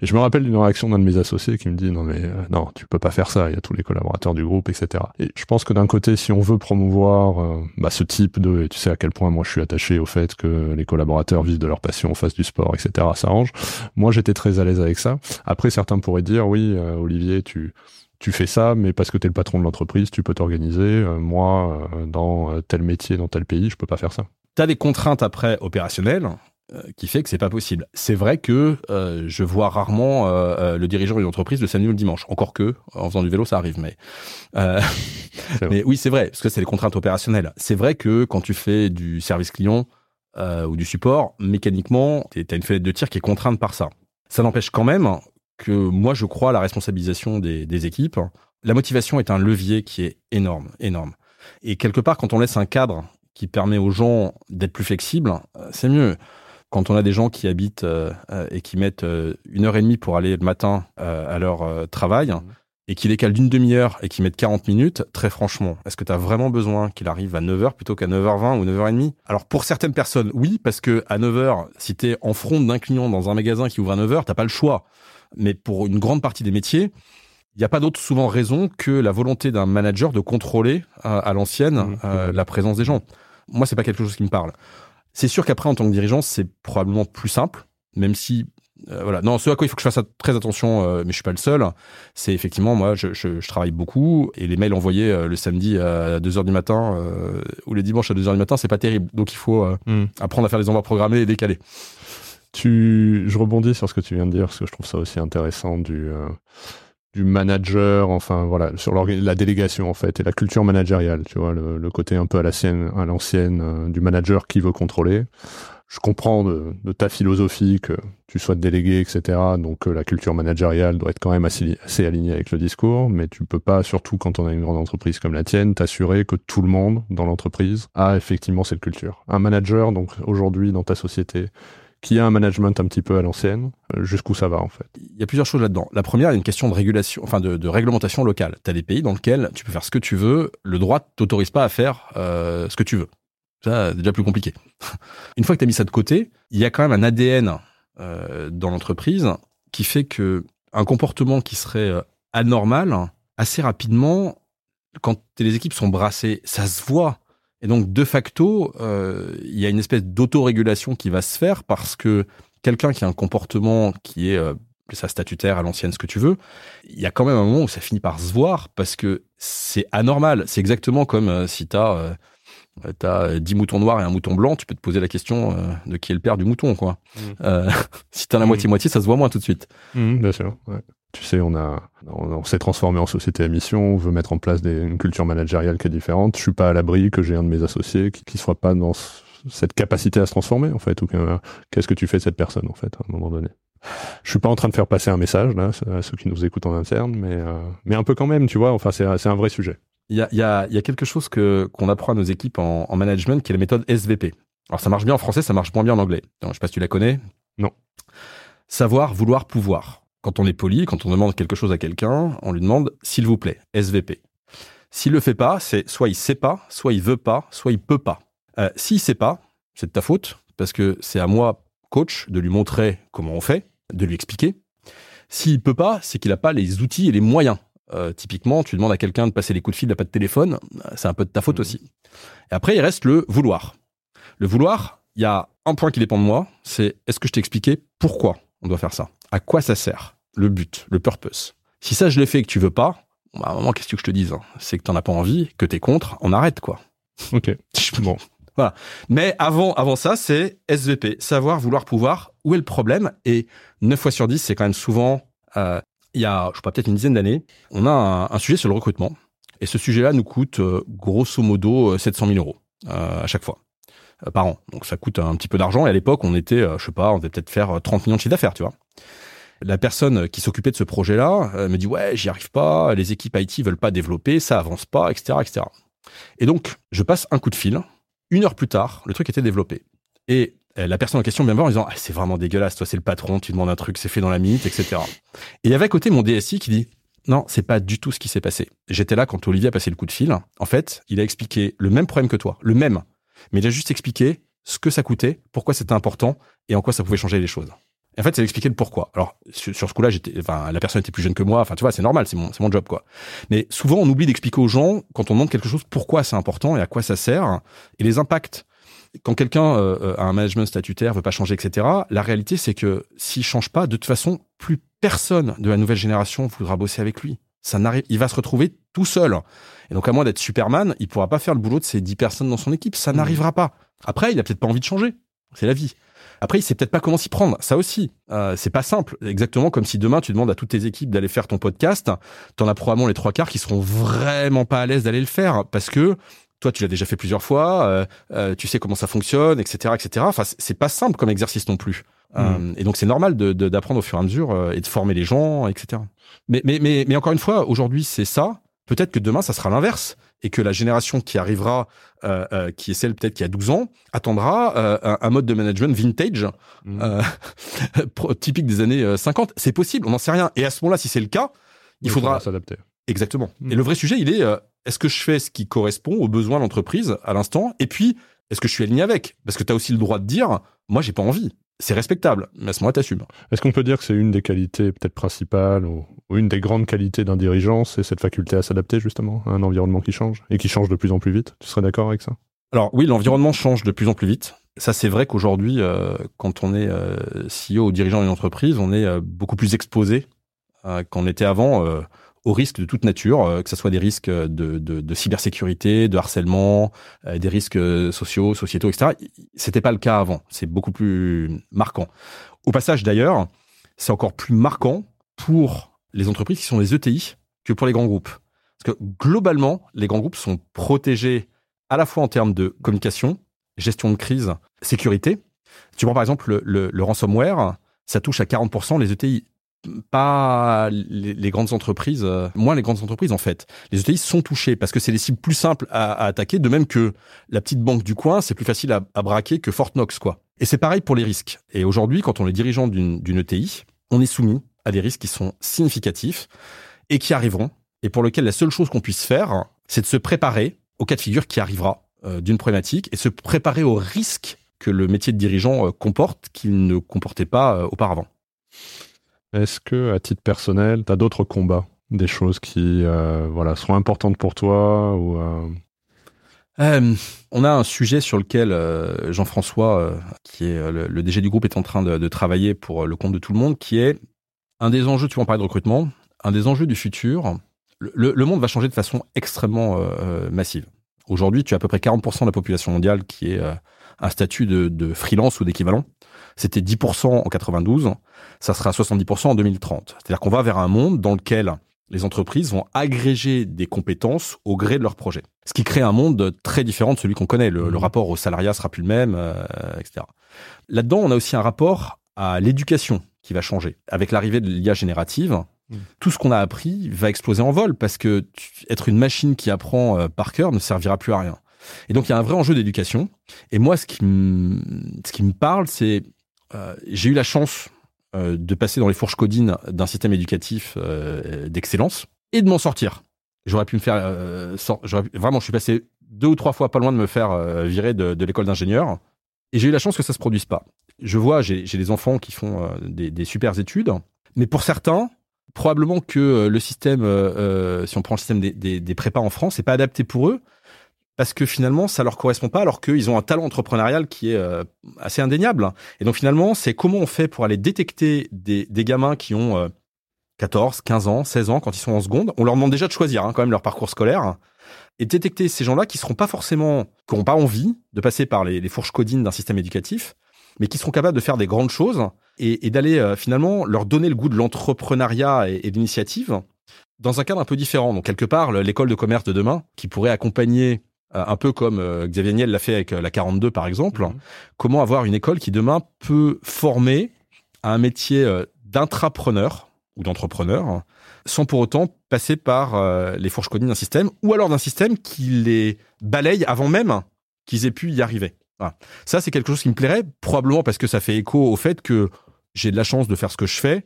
Et je me rappelle d'une réaction d'un de mes associés qui me dit non mais euh, non tu peux pas faire ça, il y a tous les collaborateurs du groupe, etc. Et je pense que d'un côté si on veut promouvoir euh, bah, ce type de, et tu sais à quel point moi je suis attaché au fait que les collaborateurs vivent de leur passion, fassent du sport, etc. Ça arrange. Moi j'étais très à l'aise avec ça. Après certains pourraient dire oui euh, Olivier tu tu fais ça, mais parce que tu es le patron de l'entreprise, tu peux t'organiser. moi, dans tel métier, dans tel pays, je peux pas faire ça. Tu as des contraintes après opérationnelles euh, qui fait que c'est pas possible. C'est vrai que euh, je vois rarement euh, le dirigeant d'une entreprise le samedi ou le dimanche. Encore que en faisant du vélo, ça arrive. Mais mais oui, c'est vrai parce que c'est les contraintes opérationnelles. C'est vrai que quand tu fais du service client ou du support, mécaniquement, tu as une fenêtre de tir qui est contrainte par ça. Ça n'empêche quand même que moi, je crois à la responsabilisation des, des équipes. La motivation est un levier qui est énorme, énorme. Et quelque part, quand on laisse un cadre qui permet aux gens d'être plus flexibles, euh, c'est mieux. Quand on a des gens qui habitent euh, euh, et qui mettent une heure et demie pour aller le matin à leur travail mmh. et qui décalent d'une demi-heure et qui mettent 40 minutes, très franchement, est-ce que tu as vraiment besoin qu'il arrive à 9h plutôt qu'à 9h20 ou 9h30 Alors pour certaines personnes, oui, parce que à 9h, si tu es en front d'un client dans un magasin qui ouvre à 9h, t'as pas le choix. Mais pour une grande partie des métiers, il n'y a pas d'autre souvent raison que la volonté d'un manager de contrôler à l'ancienne mmh. la présence des gens moi, c'est pas quelque chose qui me parle. C'est sûr qu'après, en tant que dirigeant, c'est probablement plus simple, même si euh, voilà. Non, ce à quoi il faut que je fasse très attention, euh, mais je suis pas le seul. C'est effectivement moi, je, je, je, travaille beaucoup et les mails envoyés euh, le samedi à 2 h du matin ou le dimanche à 2 h du matin, c'est pas terrible. Donc il faut hmm. apprendre à faire des envois programmés et décalés. Tu, je rebondis sur ce que tu viens de dire parce que je trouve ça aussi intéressant du du manager, enfin voilà, sur la délégation en fait et la culture managériale, tu vois, le, côté un peu à l'ancienne, à l'ancienne euh, du manager qui veut contrôler. Je comprends de, ta philosophie que tu souhaites déléguer, etc. Donc euh, la culture managériale doit être quand même assez, assez, alignée avec le discours, mais tu peux pas, surtout quand on a une grande entreprise comme la tienne, t'assurer que tout le monde dans l'entreprise a effectivement cette culture. Un manager, donc aujourd'hui dans ta société, qui a un management un petit peu à l'ancienne, euh, jusqu'où ça va en fait Il y a plusieurs choses là-dedans. La première, il y a une question de régulation, enfin de, réglementation locale. Tu as des pays dans lesquels tu peux faire ce que tu veux, le droit t'autorise pas à faire euh, ce que tu veux. Ça, c'est déjà plus compliqué. une fois que tu as mis ça de côté, il y a quand même un ADN euh, dans l'entreprise qui fait que un comportement qui serait anormal, assez rapidement, quand les équipes sont brassées, ça se voit. Et donc, de facto, euh, il y a une espèce d'autorégulation qui va se faire parce que quelqu'un qui a un comportement qui est euh, ça statutaire à l'ancienne, ce que tu veux, il y a quand même un moment où ça finit par se voir parce que c'est anormal. C'est exactement comme euh, si tu as, as 10 moutons noirs et un mouton blanc, tu peux te poser la question de qui est le père du mouton. quoi. Mmh. si tu as la mmh. moitié-moitié, ça se voit moins tout de suite. Mmh, bien sûr. Ouais. Tu sais, on a, on, s'est transformé en société à mission, on veut mettre en place des, une culture managériale qui est différente. Je suis pas à l'abri que j'ai un de mes associés qui, qui soit pas dans cette capacité à se transformer, en fait, ou qu'est-ce que tu fais de cette personne, en fait, à un moment donné. Je suis pas en train de faire passer un message, là, à ceux qui nous écoutent en interne, mais, euh, mais un peu quand même, tu vois, enfin, c'est, un vrai sujet. Il y a, y, a, y a quelque chose que, qu'on apprend à nos équipes en, en management qui est la méthode SVP. Alors, ça marche bien en français, ça marche moins bien en anglais. je sais pas si tu la connais. Non. Savoir, vouloir, pouvoir. Quand on est poli, quand on demande quelque chose à quelqu'un, on lui demande s'il vous plaît, SVP. S'il le fait pas, c'est soit il sait pas, soit il veut pas, soit il peut pas. Euh, S'il sait pas, c'est de ta faute parce que c'est à moi, coach, de lui montrer comment on fait, de lui expliquer. S'il peut pas, c'est qu'il a pas les outils et les moyens. Euh, typiquement, tu demandes à quelqu'un de passer les coups de fil, il n'a pas de téléphone, c'est un peu de ta faute mmh. aussi. Et après, il reste le vouloir. Le vouloir, il y a un point qui dépend de moi, c'est est-ce que je t'ai expliqué pourquoi on doit faire ça? À quoi ça sert Le but, le purpose. Si ça, je l'ai fait et que tu veux pas, bah, à un moment, qu'est-ce que je te dise hein? C'est que t'en as pas envie, que t'es contre, on arrête, quoi. Ok. bon. Voilà. Mais avant, avant ça, c'est SVP, savoir, vouloir, pouvoir. Où est le problème? Et 9 fois sur 10, c'est quand même souvent, euh, il y a, je sais pas, peut-être une dizaine d'années, on a un, sujet sur le recrutement. Et ce sujet-là nous coûte euh, grosso modo 700 euh, 000 euros à chaque fois par an. Donc ça coûte un petit peu d'argent. Et à l'époque, on était, je sais pas, on devait peut-être faire 30 millions de chiffre d'affaires, tu vois la personne qui s'occupait de ce projet-là euh, me dit ouais, j'y arrive pas, les équipes IT veulent pas développer, ça avance pas, etc., etc. Et donc, je passe un coup de fil. Une heure plus tard, le truc était développé. Et euh, la personne en question vient me voir en disant ah, c'est vraiment dégueulasse, toi c'est le patron, tu demandes un truc, c'est fait dans la minute, etc. Et il y avait à côté mon DSI qui dit non, c'est pas du tout ce qui s'est passé. J'étais là quand Olivier a passé le coup de fil. En fait, il a expliqué le même problème que toi, le même, mais il a juste expliqué ce que ça coûtait, pourquoi c'était important et en quoi ça pouvait changer les choses. Et en fait, c'est expliquer le pourquoi. Alors, sur, ce coup-là, j'étais, la personne était plus jeune que moi. Enfin, tu vois, c'est normal, c'est mon, mon job, quoi. Mais souvent, on oublie d'expliquer aux gens, quand on demande quelque chose, pourquoi c'est important et à quoi ça sert et les impacts. Quand quelqu'un euh, euh, a un management statutaire, veut pas changer, etc., la réalité, c'est que s'il change pas, de toute façon, plus personne de la nouvelle génération voudra bosser avec lui. Ça n'arrive, il va se retrouver tout seul. Et donc, à moins d'être Superman, il pourra pas faire le boulot de ces dix personnes dans son équipe. Ça mmh. n'arrivera pas. Après, il a peut-être pas envie de changer. C'est la vie. Après, il sait peut-être pas comment s'y prendre. Ça aussi, euh, c'est pas simple. Exactement comme si demain tu demandes à toutes tes équipes d'aller faire ton podcast, t'en as probablement les trois quarts qui seront vraiment pas à l'aise d'aller le faire parce que toi, tu l'as déjà fait plusieurs fois, euh, euh, tu sais comment ça fonctionne, etc., etc. Enfin, c'est pas simple comme exercice non plus. Mmh. et donc, c'est normal d'apprendre de, au fur et à mesure et de former les gens, etc. Mais, mais, mais, mais encore une fois, aujourd'hui, c'est ça. Peut-être que demain, ça sera l'inverse et que la génération qui arrivera, euh, euh, qui est celle peut-être qui a 12 ans, attendra euh, un, mode de management vintage, mmh. typique des années 50. C'est possible, on n'en sait rien. Et à ce moment-là, si c'est le cas, il, faudra s'adapter. Exactement. Mmh. Et le vrai sujet, il est est-ce que je fais ce qui correspond aux besoins de l'entreprise à l'instant? Et puis, est-ce que je suis aligné avec? Parce que tu as aussi le droit de dire moi, j'ai pas envie c'est respectable, mais à ce moment-là, t'assumes. Est-ce qu'on peut dire que c'est une des qualités peut-être principales ou, une des grandes qualités d'un dirigeant, c'est cette faculté à s'adapter justement à un environnement qui change et qui change de plus en plus vite? Tu serais d'accord avec ça? Alors oui, l'environnement change de plus en plus vite. Ça, c'est vrai qu'aujourd'hui, euh, quand on est euh, CEO ou dirigeant d'une entreprise, on est euh, beaucoup plus exposé qu'on était avant aux risques de toute nature, euh, que ce soit des risques de, de, cybersécurité, de harcèlement, euh, des risques euh, sociaux, sociétaux, etc. C'était pas le cas avant. C'est beaucoup plus marquant. Au passage, d'ailleurs, c'est encore plus marquant pour les entreprises qui sont des ETI que pour les grands groupes. Parce que globalement, les grands groupes sont protégés à la fois en termes de communication, gestion de crise, sécurité. Tu prends par exemple le, le, le ransomware, ça touche à 40% les ETI pas les, grandes entreprises, euh, moins les grandes entreprises en fait. Les ETI sont touchés parce que c'est les cibles plus simples à, attaquer, de même que la petite banque du coin, c'est plus facile à, braquer que Fort Knox quoi. Et c'est pareil pour les risques. Et aujourd'hui, quand on est dirigeant d'une ETI, on est soumis à des risques qui sont significatifs et qui arriveront, et pour lesquels la seule chose qu'on puisse faire, c'est de se préparer au cas de figure qui arrivera euh, d'une problématique et se préparer aux risques que le métier de dirigeant euh, comporte qu'il ne comportait pas auparavant. Est-ce que, à titre personnel, tu as d'autres combats Des choses qui euh, voilà, sont importantes pour toi euh, euh, on a un sujet sur lequel Jean-François, qui est le, DG du groupe, est en train de, travailler pour le compte de tout le monde, qui est un des enjeux, tu vas en parler de recrutement, un des enjeux du futur. Le, monde va changer de façon extrêmement massive. Aujourd'hui, tu as à peu près 40% de la population mondiale qui est un statut de freelance ou d'équivalent. C'était 10% en 92, ça sera 70% en 2030. C'est-à-dire qu'on va vers un monde dans lequel les entreprises vont agréger des compétences au gré de leur projet. Ce qui crée un monde très différent de celui qu'on connaît. Le, mmh. rapport au salariat sera plus le même, euh, etc. Là-dedans, on a aussi un rapport à l'éducation qui va changer. Avec l'arrivée de l'IA générative, mmh. tout ce qu'on a appris va exploser en vol parce que être une machine qui apprend euh, par cœur ne servira plus à rien. Et donc il y a un vrai enjeu d'éducation. Et moi, ce qui me, ce qui me parle, c'est euh, j'ai eu la chance de passer dans les fourches codines d'un système éducatif euh, d'excellence et de m'en sortir. J'aurais pu me faire, vraiment, je suis passé deux ou trois fois pas loin de me faire virer de, l'école d'ingénieur. Et j'ai eu la chance que ça se produise pas. Je vois, j'ai des enfants qui font des, des super études, mais pour certains, probablement que le système, si on prend le système des, des, prépas en France, c'est pas adapté pour eux parce que finalement ça leur correspond pas alors qu'ils ont un talent entrepreneurial qui est euh, assez indéniable. Et donc finalement, c'est comment on fait pour aller détecter des, gamins qui ont 14, 15 ans, 16 ans quand ils sont en seconde. On leur demande déjà de choisir hein, quand même leur parcours scolaire et détecter ces gens-là qui seront pas forcément, qui n'ont pas envie de passer par les, fourches codines d'un système éducatif, mais qui seront capables de faire des grandes choses et, d'aller euh, finalement leur donner le goût de l'entrepreneuriat et, et de l'initiative dans un cadre un peu différent. Donc quelque part, l'école de commerce de demain, qui pourrait accompagner euh, un peu comme euh, Xavier Niel l'a fait avec euh, la 42 par exemple, mhm. comment avoir une école qui demain peut former à un métier d'intrapreneur ou d'entrepreneur sans pour autant passer par les fourches codines d'un système ou alors d'un système qui les balaye avant même qu'ils aient pu y arriver. Ça, c'est quelque chose qui me plairait, probablement parce que ça fait écho au fait que j'ai de la chance de faire ce que je fais,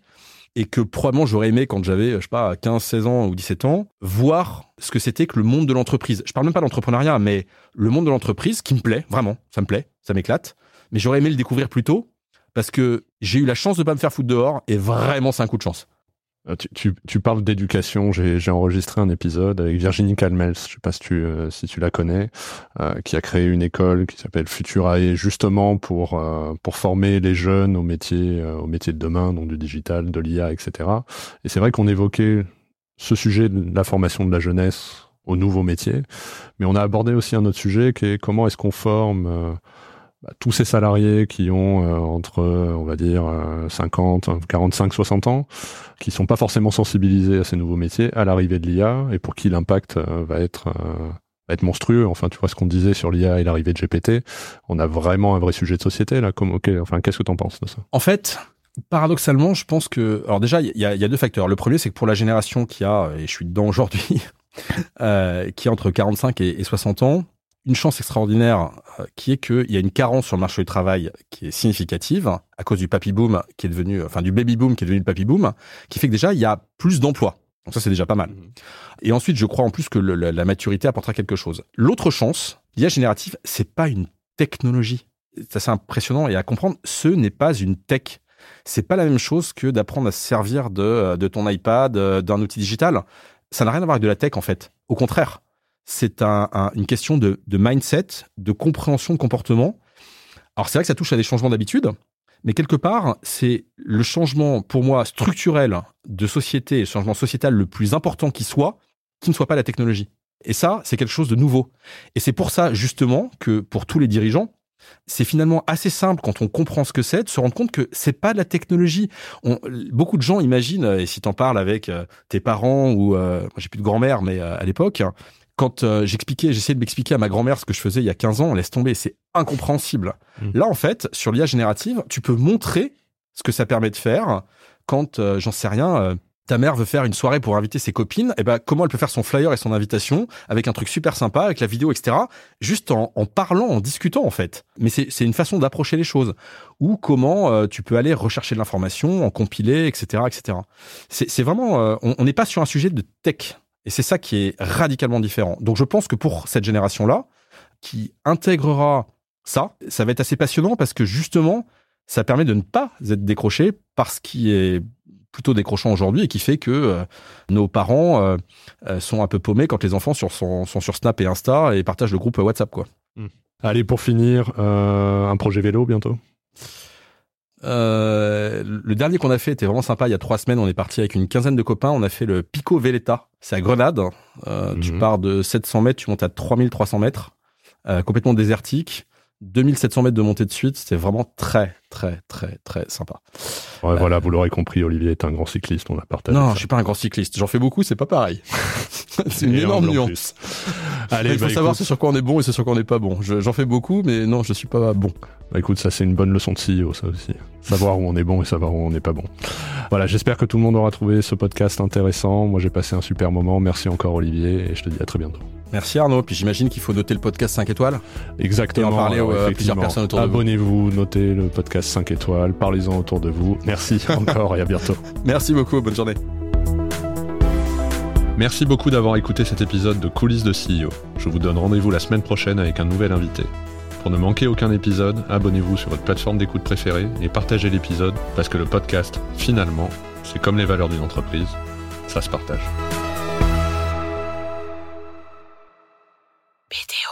et que probablement j'aurais aimé quand j'avais, je sais pas, 15, 16 ans ou 17 ans, voir ce que c'était que le monde de l'entreprise. Je parle même pas d'entrepreneuriat, mais le monde de l'entreprise qui me plaît, vraiment, ça me plaît, ça m'éclate. Mais j'aurais aimé le découvrir plus tôt parce que j'ai eu la chance de pas me faire foutre dehors et vraiment c'est un coup de chance. Euh, tu, parles d'éducation. J'ai enregistré un épisode avec Virginie Calmels, je sais pas si tu, euh, si tu la connais, euh, qui a créé une école qui s'appelle Futurae, justement pour pour former les jeunes au métier au métier de demain, donc du digital, de l'IA, etc. Et c'est vrai qu'on évoquait ce sujet de la formation de la jeunesse au nouveau métier, mais on a abordé aussi un autre sujet qui est comment est-ce qu'on forme bah, tous ces salariés qui ont euh, entre, on va dire, 50, 45, 60 ans, qui sont pas forcément sensibilisés à ces nouveaux métiers, à l'arrivée de l'IA, et pour qui l'impact euh, va être euh, va être monstrueux. Enfin, tu vois ce qu'on disait sur l'IA et l'arrivée de GPT. On a vraiment un vrai sujet de société là. Ok, enfin, qu'est-ce que tu en penses de ça? En fait, paradoxalement, je pense que, alors déjà, il y, a, deux facteurs. Le premier, c'est que pour la génération qui a, et je suis dedans aujourd'hui, qui a entre 45 et, 60 ans. Une chance extraordinaire euh, qui est qu'il y a une carence sur le marché du travail qui est significative à cause du papy boom qui est devenu, enfin du baby boom qui est devenu le papy boom, qui fait que déjà il y a plus d'emplois. Donc ça c'est déjà pas mal. Mmh. Et ensuite je crois en plus que la, maturité apportera quelque chose. L'autre chance, l'IA générative, c'est pas une technologie. C'est assez impressionnant et à comprendre, ce n'est pas une tech c'est pas la même chose que d'apprendre à se servir de, euh, de ton iPad, euh, d'un outil digital. Ça n'a rien à voir avec de la tech en fait. Au contraire, c'est une question de, mindset, de compréhension de comportement. Alors c'est vrai que ça touche à des changements d'habitude, mais quelque part, c'est le changement pour moi structurel de société, le changement sociétal le plus important qui soit, qui ne soit pas la technologie. Et ça, c'est quelque chose de nouveau. Et c'est pour ça justement que pour tous les dirigeants, c'est finalement assez simple quand on comprend ce que c'est de se rendre compte que c'est pas de la technologie. beaucoup de gens imaginent, et si t'en parles avec euh, tes parents ou euh, j'ai plus de grand-mère, mais euh, à l'époque, quand j'expliquais, j'essayais de m'expliquer à ma grand-mère ce que je faisais il y a 15 ans, on laisse tomber, c'est incompréhensible. Mmh. Là, en fait, sur l'IA générative, tu peux montrer ce que ça permet de faire quand, j'en sais rien, ta mère veut faire une soirée pour inviter ses copines, et eh ben comment elle peut faire son flyer et son invitation avec un truc super sympa, avec la vidéo, etc. Juste en, parlant, en discutant en fait. Mais c'est une façon d'approcher les choses. Ou comment euh, tu peux aller rechercher de l'information, en compiler, etc., etc. C'est vraiment, euh, on n'est pas sur un sujet de tech, et c'est ça qui est radicalement différent. Donc je pense que pour cette génération-là, qui intégrera ça, ça va être assez passionnant parce que justement, ça permet de ne pas être décroché par ce qui est plutôt décrochant aujourd'hui et qui fait que euh, nos parents euh, euh, sont un peu paumés quand les enfants sont, sur Snap et Insta et partagent le groupe WhatsApp. Quoi. Allez, pour finir, un projet vélo bientôt? Le dernier qu'on a fait était vraiment sympa. Il y a trois semaines, on est parti avec une quinzaine de copains. On a fait le Pico Veleta. C'est à Grenade. Tu mhm. pars de 700 mètres, tu montes à 3300 mètres. complètement désertique. 2700 mètres de montée de suite, c'était vraiment très, très, très, très sympa. Ouais, voilà, vous l'aurez compris, Olivier est un grand cycliste, on a partagé. Non, je suis pas un grand cycliste. J'en fais beaucoup, c'est pas pareil. c'est une énorme nuance. Allez, il faut bah, savoir c'est sur quoi on est bon et c'est sur quoi on n'est pas bon. J'en fais beaucoup, mais non, je suis pas bon. Bah écoute, ça c'est une bonne leçon de CEO, ça aussi. Savoir où on est bon et savoir où on n'est pas bon. Voilà, j'espère que tout le monde aura trouvé ce podcast intéressant. Moi j'ai passé un super moment. Merci encore Olivier et je te dis à très bientôt. Merci Arnaud. Puis j'imagine qu'il faut noter le podcast 5 étoiles. Exactement. Et en parler à plusieurs personnes autour de vous. Abonnez-vous, notez le podcast 5 étoiles, parlez-en autour de vous. Merci encore et à bientôt. Merci beaucoup, bonne journée. Merci beaucoup d'avoir écouté cet épisode de Coulisses de CEO. Je vous donne rendez-vous la semaine prochaine avec un nouvel invité. Pour ne manquer aucun épisode, abonnez-vous sur votre plateforme d'écoute préférée et partagez l'épisode parce que le podcast, finalement, c'est comme les valeurs d'une entreprise, ça se partage. Bitte